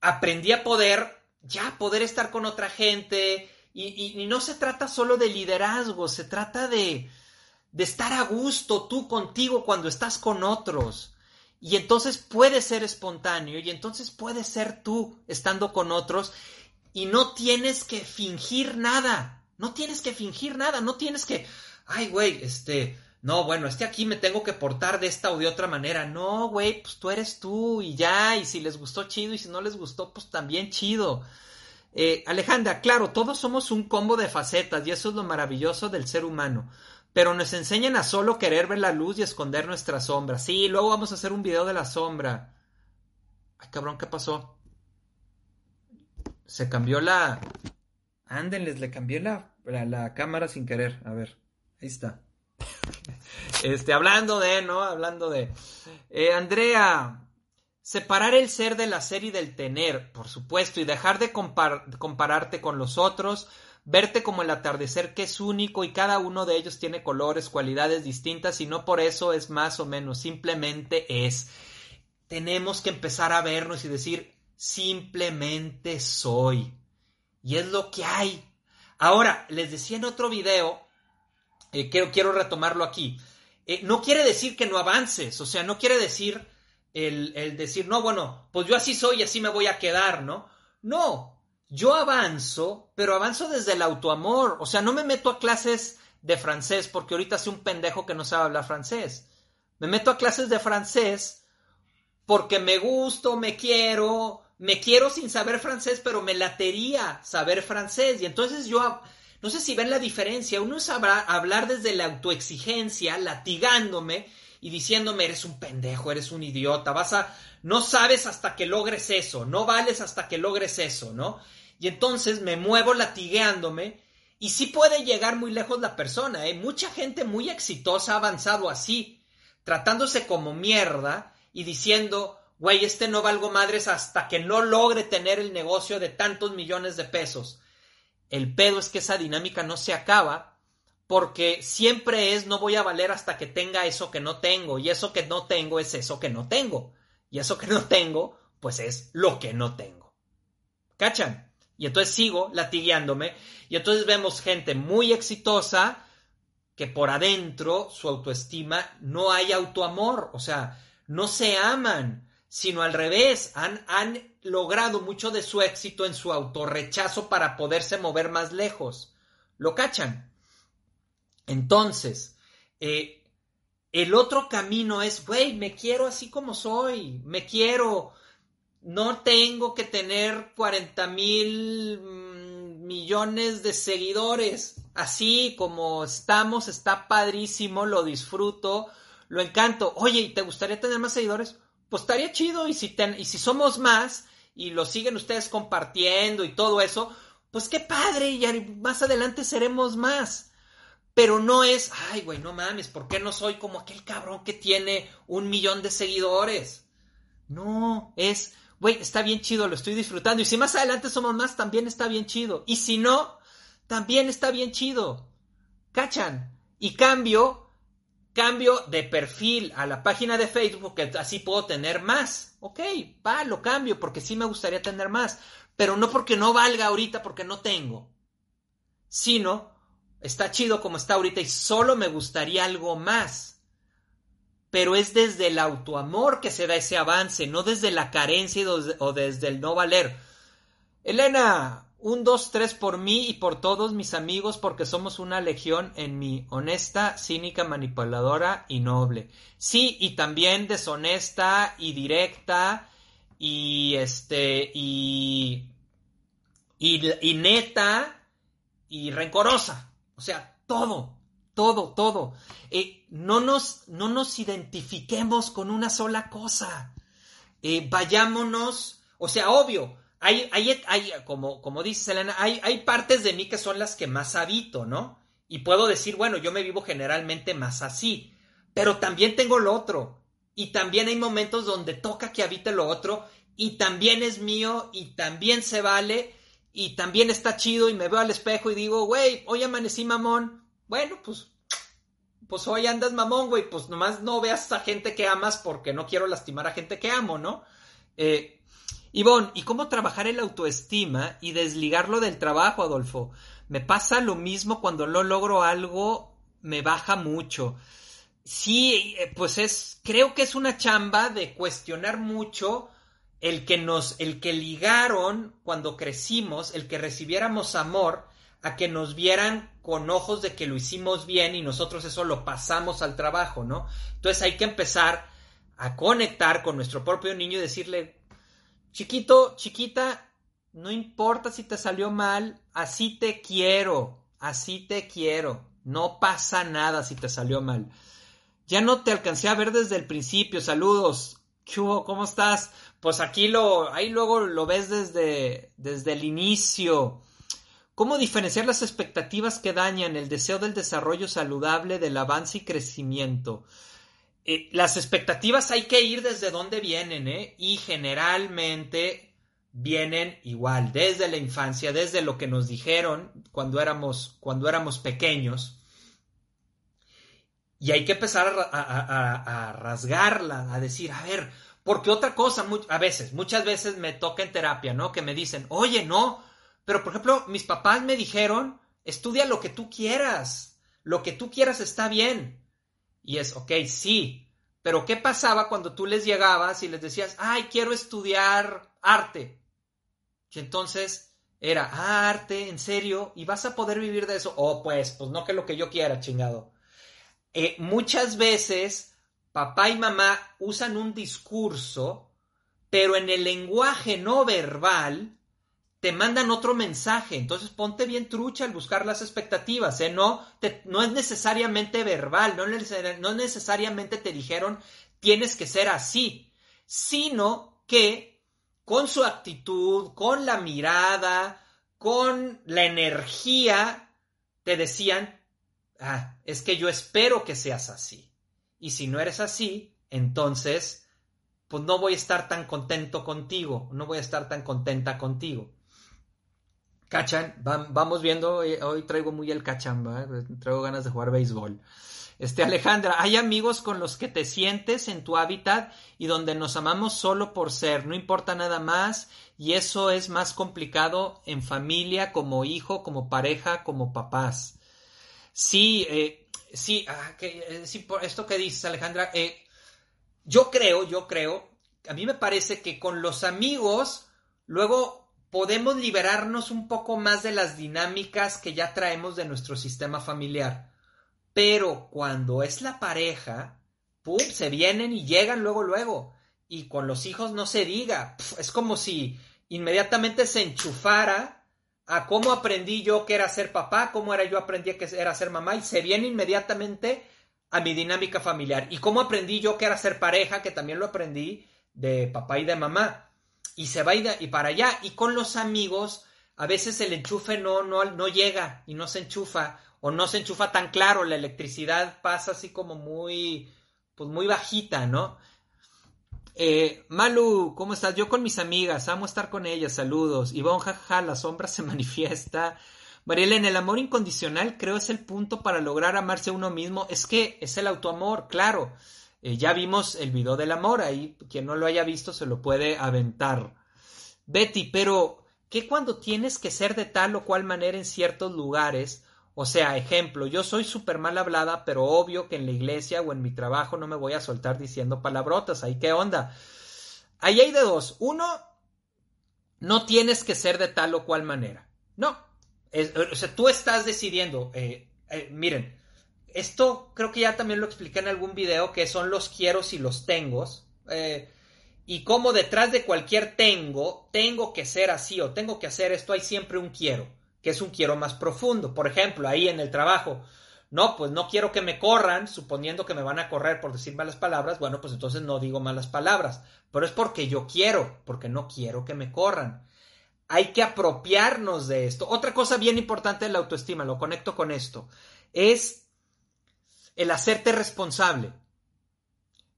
aprendí a poder, ya poder estar con otra gente. Y, no se trata solo de liderazgo, se trata de, de estar a gusto tú contigo cuando estás con otros. Y entonces puedes ser espontáneo y entonces puedes ser tú estando con otros y no tienes que fingir nada. No tienes que fingir nada, no tienes que, ay, güey, este, no, bueno, este aquí me tengo que portar de esta o de otra manera. No, güey, pues tú eres tú y ya, y si les gustó chido y si no les gustó, pues también chido. Eh, Alejandra, claro, todos somos un combo de facetas y eso es lo maravilloso del ser humano. Pero nos enseñan a solo querer ver la luz y esconder nuestra sombra. Sí, luego vamos a hacer un video de la sombra. Ay, cabrón, ¿qué pasó? Se cambió la... Ándenles, le cambié la, la, cámara sin querer. A ver, ahí está. <laughs> Este, hablando de, ¿no? Hablando de. Eh, Andrea, separar el ser del hacer y del tener, por supuesto, y dejar de compararte con los otros, verte como el atardecer que es único y cada uno de ellos tiene colores, cualidades distintas y no por eso es más o menos, simplemente es. Tenemos que empezar a vernos y decir, simplemente soy. Y es lo que hay. Ahora, les decía en otro video, eh, quiero, quiero, retomarlo aquí, eh, no quiere decir que no avances, o sea, no quiere decir el, el decir, no, bueno, pues yo así soy y así me voy a quedar, ¿no? No, yo avanzo, pero avanzo desde el autoamor, o sea, no me meto a clases de francés porque ahorita soy un pendejo que no sabe hablar francés. Me meto a clases de francés porque me gusto, me quiero, me quiero sin saber francés, pero me latería saber francés. Y entonces yo, no sé si ven la diferencia, uno es hablar desde la autoexigencia, latigándome y diciéndome, eres un pendejo, eres un idiota, vas a, no sabes hasta que logres eso, no vales hasta que logres eso, ¿no? Y entonces me muevo latigueándome y sí puede llegar muy lejos la persona, ¿eh? Mucha gente muy exitosa ha avanzado así, tratándose como mierda y diciendo, güey, este no valgo madres hasta que no logre tener el negocio de tantos millones de pesos. El pedo es que esa dinámica no se acaba porque siempre es no voy a valer hasta que tenga eso que no tengo y eso que no tengo es eso que no tengo y eso que no tengo pues es lo que no tengo. ¿Cachan? Y entonces sigo latigueándome y entonces vemos gente muy exitosa que por adentro su autoestima no hay autoamor, o sea, no se aman, sino al revés, han, han logrado mucho de su éxito en su autorrechazo para poderse mover más lejos. ¿Lo cachan? Entonces, eh, el otro camino es, güey, me quiero así como soy, me quiero, no tengo que tener 40 mil mm, millones de seguidores, así como estamos, está padrísimo, lo disfruto, lo encanto. Oye, ¿y te gustaría tener más seguidores? Pues estaría chido y si, y si somos más y lo siguen ustedes compartiendo y todo eso, pues qué padre y más adelante seremos más. Pero no es, ay, güey, no mames, ¿por qué no soy como aquel cabrón que tiene un millón de seguidores? No, es, güey, está bien chido, lo estoy disfrutando. Y si más adelante somos más, también está bien chido. Y si no, también está bien chido. ¿Cachan? Y cambio cambio de perfil a la página de Facebook, que así puedo tener más. Ok, va, lo cambio porque sí me gustaría tener más, pero no porque no valga ahorita porque no tengo, sino está chido como está ahorita y solo me gustaría algo más. Pero es desde el autoamor que se da ese avance, no desde la carencia o desde el no valer. Elena, un, dos, tres por mí y por todos mis amigos porque somos una legión en mi honesta, cínica, manipuladora y noble. Sí, y también deshonesta y directa y este y y, neta y rencorosa. O sea, todo, todo, todo. Eh, no, nos, no nos identifiquemos con una sola cosa. Eh, vayámonos, o sea, obvio, hay, hay, hay como, como dice Selena, hay, hay partes de mí que son las que más habito, ¿no? Y puedo decir, bueno, yo me vivo generalmente más así, pero también tengo lo otro. Y también hay momentos donde toca que habite lo otro y también es mío y también se vale y también está chido y me veo al espejo y digo, güey, hoy amanecí mamón. Bueno, pues, pues hoy andas mamón, güey, pues nomás no veas a gente que amas porque no quiero lastimar a gente que amo, ¿no? Eh, Ivonne, ¿y cómo trabajar el autoestima y desligarlo del trabajo, Adolfo? Me pasa lo mismo cuando no logro algo me baja mucho. Sí, eh, pues es, creo que es una chamba de cuestionar mucho el que nos, el que ligaron cuando crecimos, el que recibiéramos amor, a que nos vieran con ojos de que lo hicimos bien y nosotros eso lo pasamos al trabajo, ¿no? Entonces hay que empezar a conectar con nuestro propio niño y decirle, chiquito, chiquita, no importa si te salió mal, así te quiero, así te quiero, no pasa nada si te salió mal. Ya no te alcancé a ver desde el principio, saludos, ¿qué ¿Cómo estás? Pues aquí lo, ahí luego lo ves desde, desde el inicio. ¿Cómo diferenciar las expectativas que dañan el deseo del desarrollo saludable, del avance y crecimiento? Eh, las expectativas hay que ir desde dónde vienen, ¿eh? Y generalmente vienen igual, desde la infancia, desde lo que nos dijeron cuando éramos, cuando éramos pequeños. Y hay que empezar a, a rasgarla, a decir, a ver, porque otra cosa, a veces, muchas veces me toca en terapia, ¿no? Que me dicen, oye, no, pero, por ejemplo, mis papás me dijeron, estudia lo que tú quieras, lo que tú quieras está bien. Y es, ok, sí, pero ¿qué pasaba cuando tú les llegabas y les decías, ay, quiero estudiar arte? Y entonces era, ah, arte, en serio, y vas a poder vivir de eso. Oh, pues, pues no que lo que yo quiera, chingado. Eh, muchas veces papá y mamá usan un discurso, pero en el lenguaje no verbal te mandan otro mensaje. Entonces ponte bien trucha al buscar las expectativas. ¿eh? No, no es necesariamente verbal, no, no necesariamente te dijeron tienes que ser así, sino que con su actitud, con la mirada, con la energía, te decían, ah, es que yo espero que seas así. Y si no eres así, entonces, pues no voy a estar tan contento contigo, no voy a estar tan contenta contigo. Cachan, vamos viendo, eh, hoy traigo muy el cachan, traigo ganas de jugar béisbol. Este, Alejandra, hay amigos con los que te sientes en tu hábitat y donde nos amamos solo por ser, no importa nada más y eso es más complicado en familia, como hijo, como pareja, como papás. Sí, eh, sí, ah, eh, sí, por esto que dices, Alejandra, yo creo, yo creo, a mí me parece que con los amigos, luego podemos liberarnos un poco más de las dinámicas que ya traemos de nuestro sistema familiar. Pero cuando es la pareja, ¡pum! se vienen y llegan luego, luego. Y con los hijos no se diga. es como si inmediatamente se enchufara a cómo aprendí yo que era ser papá, cómo era yo aprendí que era ser mamá, y se viene inmediatamente a mi dinámica familiar. Y cómo aprendí yo que era ser pareja, que también lo aprendí de papá y de mamá y se va y, para allá. Y con los amigos, a veces el enchufe no, no, no llega y no se enchufa o no se enchufa tan claro, la electricidad pasa así como muy, pues muy bajita, ¿no? Eh, Malu, ¿cómo estás? Yo con mis amigas, amo estar con ellas, saludos. Ivonne, jaja, la sombra se <laughs> manifiesta. Mariela, en el amor incondicional creo es el punto para lograr amarse a uno mismo. Es que es el autoamor, claro. Eh, ya vimos el video del amor, ahí quien no lo haya visto se lo puede aventar. Betty, pero ¿qué cuando tienes que ser de tal o cual manera en ciertos lugares? O sea, ejemplo, yo soy súper mal hablada, pero obvio que en la iglesia o en mi trabajo no me voy a soltar diciendo palabrotas. ¿Ahí qué onda? Ahí hay de dos. Uno, no tienes que ser de tal o cual manera. No. o sea, tú estás decidiendo. Eh, eh, miren, esto creo que ya también lo expliqué en algún video, que son los quieros y los tengos. Eh, y cómo detrás de cualquier tengo, tengo que ser así o tengo que hacer esto, hay siempre un quiero, que es un quiero más profundo. Por ejemplo, ahí en el trabajo, no, pues no quiero que me corran, suponiendo que me van a correr por decir malas palabras, bueno, pues entonces no digo malas palabras, pero es porque yo quiero, porque no quiero que me corran. Hay que apropiarnos de esto. Otra cosa bien importante de la autoestima, lo conecto con esto, es el hacerte responsable.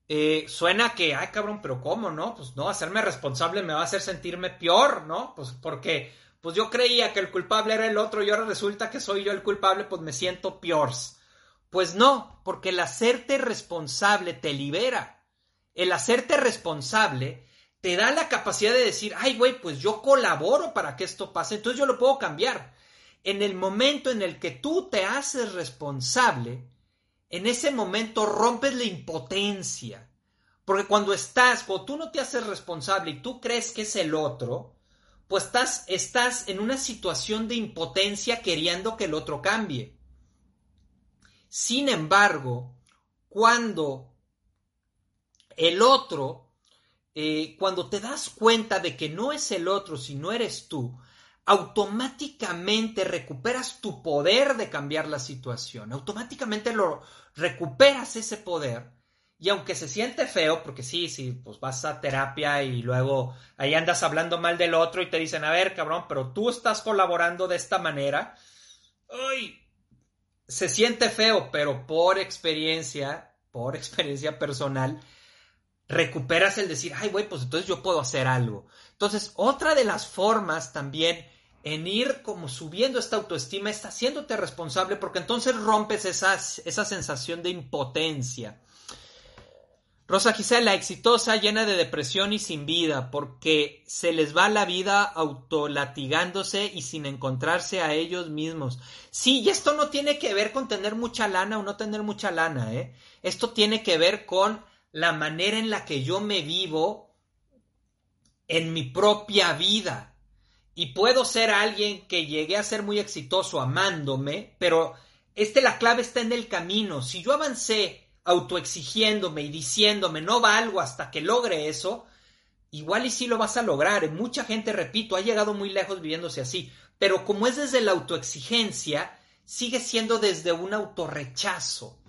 Eh, suena que, ay cabrón, pero ¿cómo, no? Pues no, hacerme responsable me va a hacer sentirme peor, ¿no? Pues porque, pues yo creía que el culpable era el otro y ahora resulta que soy yo el culpable, pues me siento peor. Pues no, porque el hacerte responsable te libera. El hacerte responsable te da la capacidad de decir, ay güey, pues yo colaboro para que esto pase, entonces yo lo puedo cambiar. en el momento en el que tú te haces responsable, en ese momento rompes la impotencia. Porque cuando estás, cuando tú no te haces responsable y tú crees que es el otro, pues estás, estás en una situación de impotencia queriendo que el otro cambie. Sin embargo, cuando el otro, eh, cuando te das cuenta de que no es el otro, sino eres tú, automáticamente recuperas tu poder de cambiar la situación, automáticamente lo recuperas ese poder. Y aunque se siente feo, porque sí, sí, pues vas a terapia y luego ahí andas hablando mal del otro y te dicen, a ver, cabrón, pero tú estás colaborando de esta manera. Ay, se siente feo, pero por experiencia, por experiencia personal, recuperas el decir, ay, güey, pues entonces yo puedo hacer algo. Entonces, otra de las formas también en ir como subiendo esta autoestima está haciéndote responsable porque entonces rompes esa sensación de impotencia. Rosa Gisela, exitosa, llena de depresión y sin vida, porque se les va la vida autolatigándose y sin encontrarse a ellos mismos. Sí, y esto no tiene que ver con tener mucha lana o no tener mucha lana, ¿eh? Esto tiene que ver con la manera en la que yo me vivo en mi propia vida. Y puedo ser alguien que llegué a ser muy exitoso amándome, pero este la clave está en el camino. Si yo avancé autoexigiéndome y diciéndome no valgo hasta que logre eso, igual y sí lo vas a lograr. Mucha gente, repito, ha llegado muy lejos viviéndose así, pero como es desde la autoexigencia, sigue siendo desde un autorrechazo.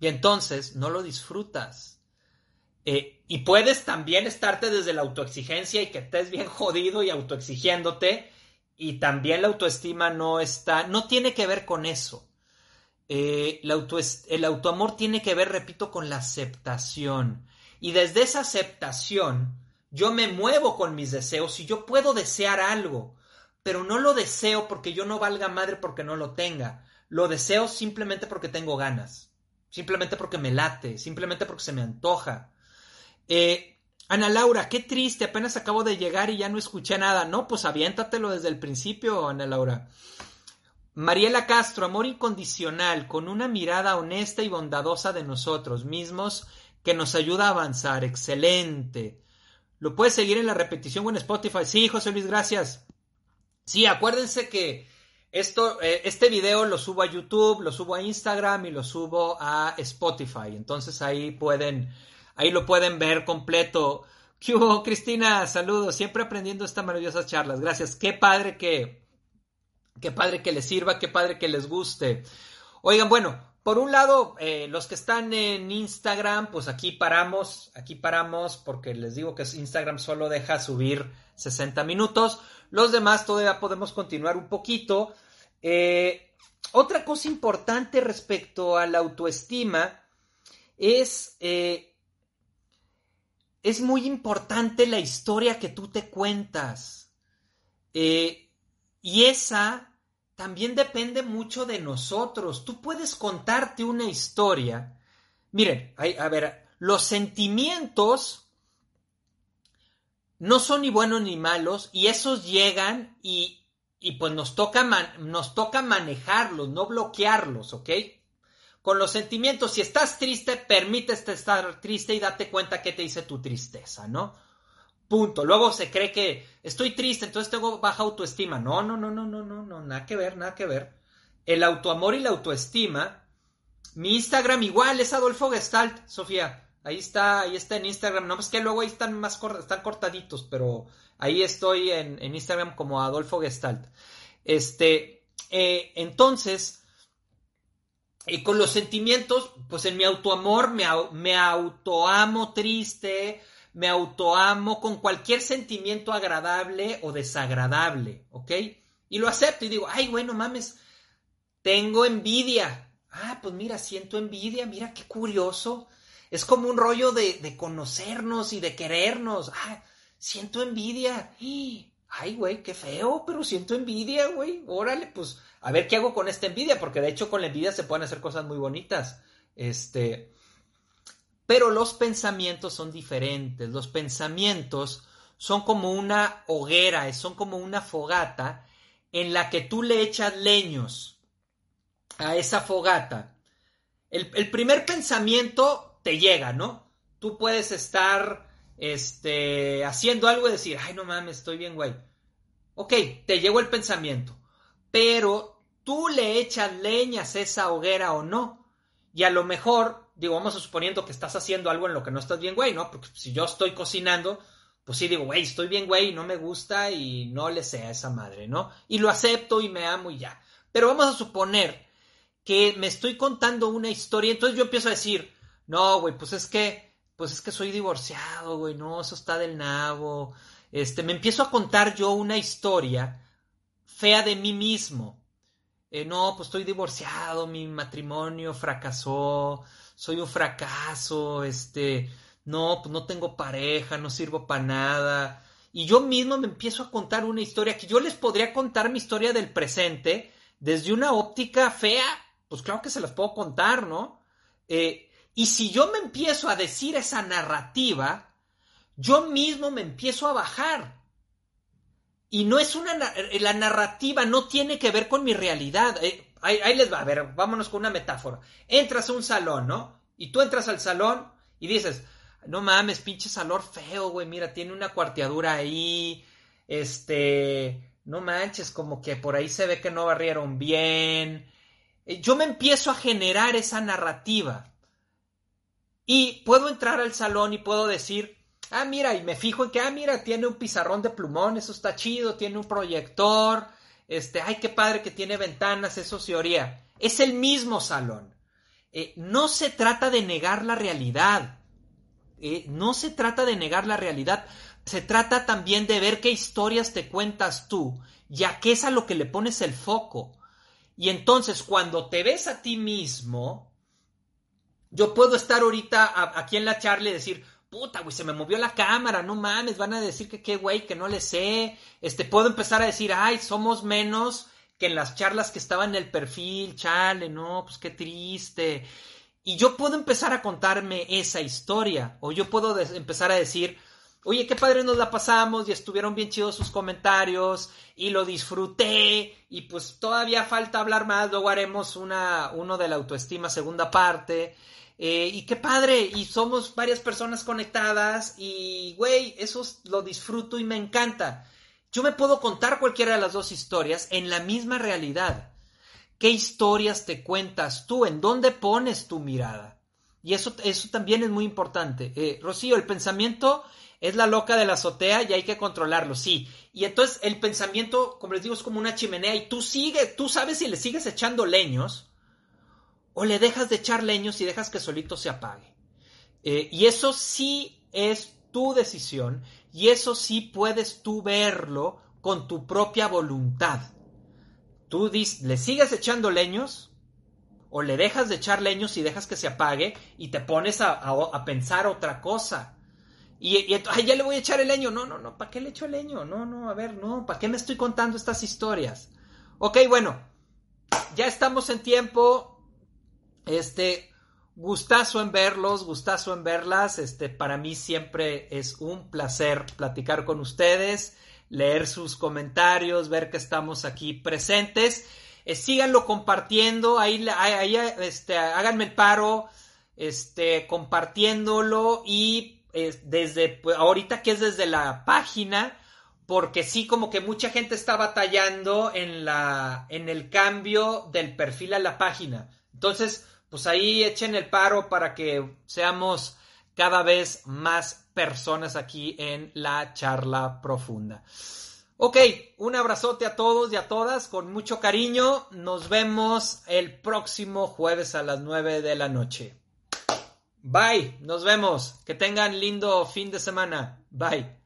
Y entonces no lo disfrutas. Eh, y puedes también estarte desde la autoexigencia y que estés bien <laughs> jodido y autoexigiéndote. Y también la autoestima no está, no tiene que ver con eso. Eh, el, autoamor tiene que ver, repito, con la aceptación. Y desde esa aceptación, yo me muevo con mis deseos y yo puedo desear algo, pero no lo deseo porque yo no valga madre porque no lo tenga. Lo deseo simplemente porque tengo ganas, simplemente porque me late, simplemente porque se me antoja. Eh, Ana Laura, qué triste, apenas acabo de llegar y ya no escuché nada. No, pues aviéntatelo desde el principio, Ana Laura. Mariela Castro, amor incondicional, con una mirada honesta y bondadosa de nosotros mismos que nos ayuda a avanzar. Excelente. Lo puedes seguir en la repetición o en Spotify. Sí, José Luis, gracias. Sí, acuérdense que esto, eh, este video lo subo a YouTube, lo subo a Instagram y lo subo a Spotify. Entonces ahí pueden, ahí lo pueden ver completo. ¿Qué Cristina? Saludos. Siempre aprendiendo estas maravillosas charlas. Gracias. Qué padre que, Qué padre que les sirva, qué padre que les guste. Oigan, bueno, por un lado, eh, los que están en Instagram, pues aquí paramos, aquí paramos porque les digo que Instagram solo deja subir 60 minutos. Los demás todavía podemos continuar un poquito. Eh, otra cosa importante respecto a la autoestima es, eh, es muy importante la historia que tú te cuentas. Y esa también depende mucho de nosotros. Tú puedes contarte una historia. Miren, a ver, los sentimientos no son ni buenos ni malos y esos llegan y, y pues nos toca, nos toca manejarlos, no bloquearlos, ¿ok? Con los sentimientos, si estás triste, permítete estar triste y date cuenta que te dice tu tristeza, ¿no? Punto. Luego se cree que estoy triste, entonces tengo baja autoestima. No, no, no, no, no, no, no, nada que ver, nada que ver. El autoamor y la autoestima. Mi Instagram igual es Adolfo Gestalt, Sofía. Ahí está, ahí está en Instagram. No, es que luego ahí están más están cortaditos, pero ahí estoy en, Instagram como Adolfo Gestalt. Este, eh, entonces, y con los sentimientos, pues en mi autoamor me, me autoamo triste, me autoamo con cualquier sentimiento agradable o desagradable, ¿ok? Y lo acepto y digo, ay, bueno, mames, tengo envidia. Ah, pues mira, siento envidia, mira qué curioso. Es como un rollo de, conocernos y de querernos. Ah, siento envidia. Ay, güey, qué feo, pero siento envidia, güey. Órale, pues a ver qué hago con esta envidia, porque de hecho con la envidia se pueden hacer cosas muy bonitas. Este, pero los pensamientos son diferentes. Los pensamientos son como una hoguera, son como una fogata en la que tú le echas leños a esa fogata, el, el primer pensamiento te llega, ¿no? Tú puedes estar este, haciendo algo y decir, ay, no mames, estoy bien, güey. Ok, te llegó el pensamiento, pero tú le echas leñas a esa hoguera o no. Y a lo mejor, digo, vamos a suponiendo que estás haciendo algo en lo que no estás bien, güey, ¿no? Porque si yo estoy cocinando, pues sí digo, güey, estoy bien, güey, no me gusta y no le sé a esa madre, ¿no? Y lo acepto y me amo y ya. Pero vamos a suponer que me estoy contando una historia, entonces yo empiezo a decir, no, güey, pues es que, pues es que soy divorciado, güey, no, eso está del nabo. Este, me empiezo a contar yo una historia fea de mí mismo. Eh, no, pues estoy divorciado, mi matrimonio fracasó, soy un fracaso, este, no, pues no tengo pareja, no sirvo para nada. Y yo mismo me empiezo a contar una historia que yo les podría contar mi historia del presente desde una óptica fea, pues claro que se las puedo contar, ¿no? Eh, y si yo me empiezo a decir esa narrativa, yo mismo me empiezo a bajar. Y no es una... La narrativa no tiene que ver con mi realidad. Eh, ahí, ahí, les va, a ver, vámonos con una metáfora. Entras a un salón, ¿no? Y tú entras al salón y dices, no mames, pinche salón feo, güey, mira, tiene una cuarteadura ahí, este, no manches, como que por ahí se ve que no barrieron bien. Eh, yo me empiezo a generar esa narrativa. Y puedo entrar al salón y puedo decir, ah, mira, y me fijo en que, ah, mira, tiene un pizarrón de plumón, eso está chido, tiene un proyector, este, ay, qué padre que tiene ventanas, eso se oría. Es el mismo salón. Eh, no se trata de negar la realidad. Eh, no se trata de negar la realidad, se trata también de ver qué historias te cuentas tú, ya que es a lo que le pones el foco. Y entonces cuando te ves a ti mismo, yo puedo estar ahorita aquí en la charla y decir, puta, güey, se me movió la cámara, no mames, van a decir que qué güey, que no le sé. Este, puedo empezar a decir, ay, somos menos que en las charlas que estaban en el perfil, chale, no, pues qué triste. Y yo puedo empezar a contarme esa historia. O yo puedo empezar a decir, oye, qué padre nos la pasamos y estuvieron bien chidos sus comentarios y lo disfruté y pues todavía falta hablar más, luego haremos una, uno de la autoestima segunda parte. Eh, y qué padre, y somos varias personas conectadas y, güey, eso lo disfruto y me encanta. Yo me puedo contar cualquiera de las dos historias en la misma realidad. ¿Qué historias te cuentas tú? ¿En dónde pones tu mirada? Y eso, eso también es muy importante. Eh, Rocío, el pensamiento es la loca de la azotea y hay que controlarlo, sí. Y entonces el pensamiento, como les digo, es como una chimenea y tú sigues, tú sabes si le sigues echando leños o le dejas de echar leños y dejas que solito se apague. Eh, y eso sí es tu decisión y eso sí puedes tú verlo con tu propia voluntad. Tú le sigues echando leños o le dejas de echar leños y dejas que se apague y te pones a, pensar otra cosa. Y, y ya le voy a echar el leño. No, no, no, ¿para qué le echo el leño? No, no, a ver, no, ¿para qué me estoy contando estas historias? Ok, bueno, ya estamos en tiempo. Este, gustazo en verlos, gustazo en verlas. Este, para mí siempre es un placer platicar con ustedes leer sus comentarios, ver que estamos aquí presentes. Eh, síganlo compartiendo, ahí, ahí, este, háganme el paro, este, compartiéndolo y desde, pues, ahorita que es desde la página, porque sí como que mucha gente está batallando en la, en el cambio del perfil a la página. Entonces, pues ahí echen el paro para que seamos cada vez más personas aquí en la charla profunda. Ok, un abrazote a todos y a todas con mucho cariño. Nos vemos el próximo jueves a las 9 de la noche. Bye, nos vemos. Que tengan lindo fin de semana. Bye.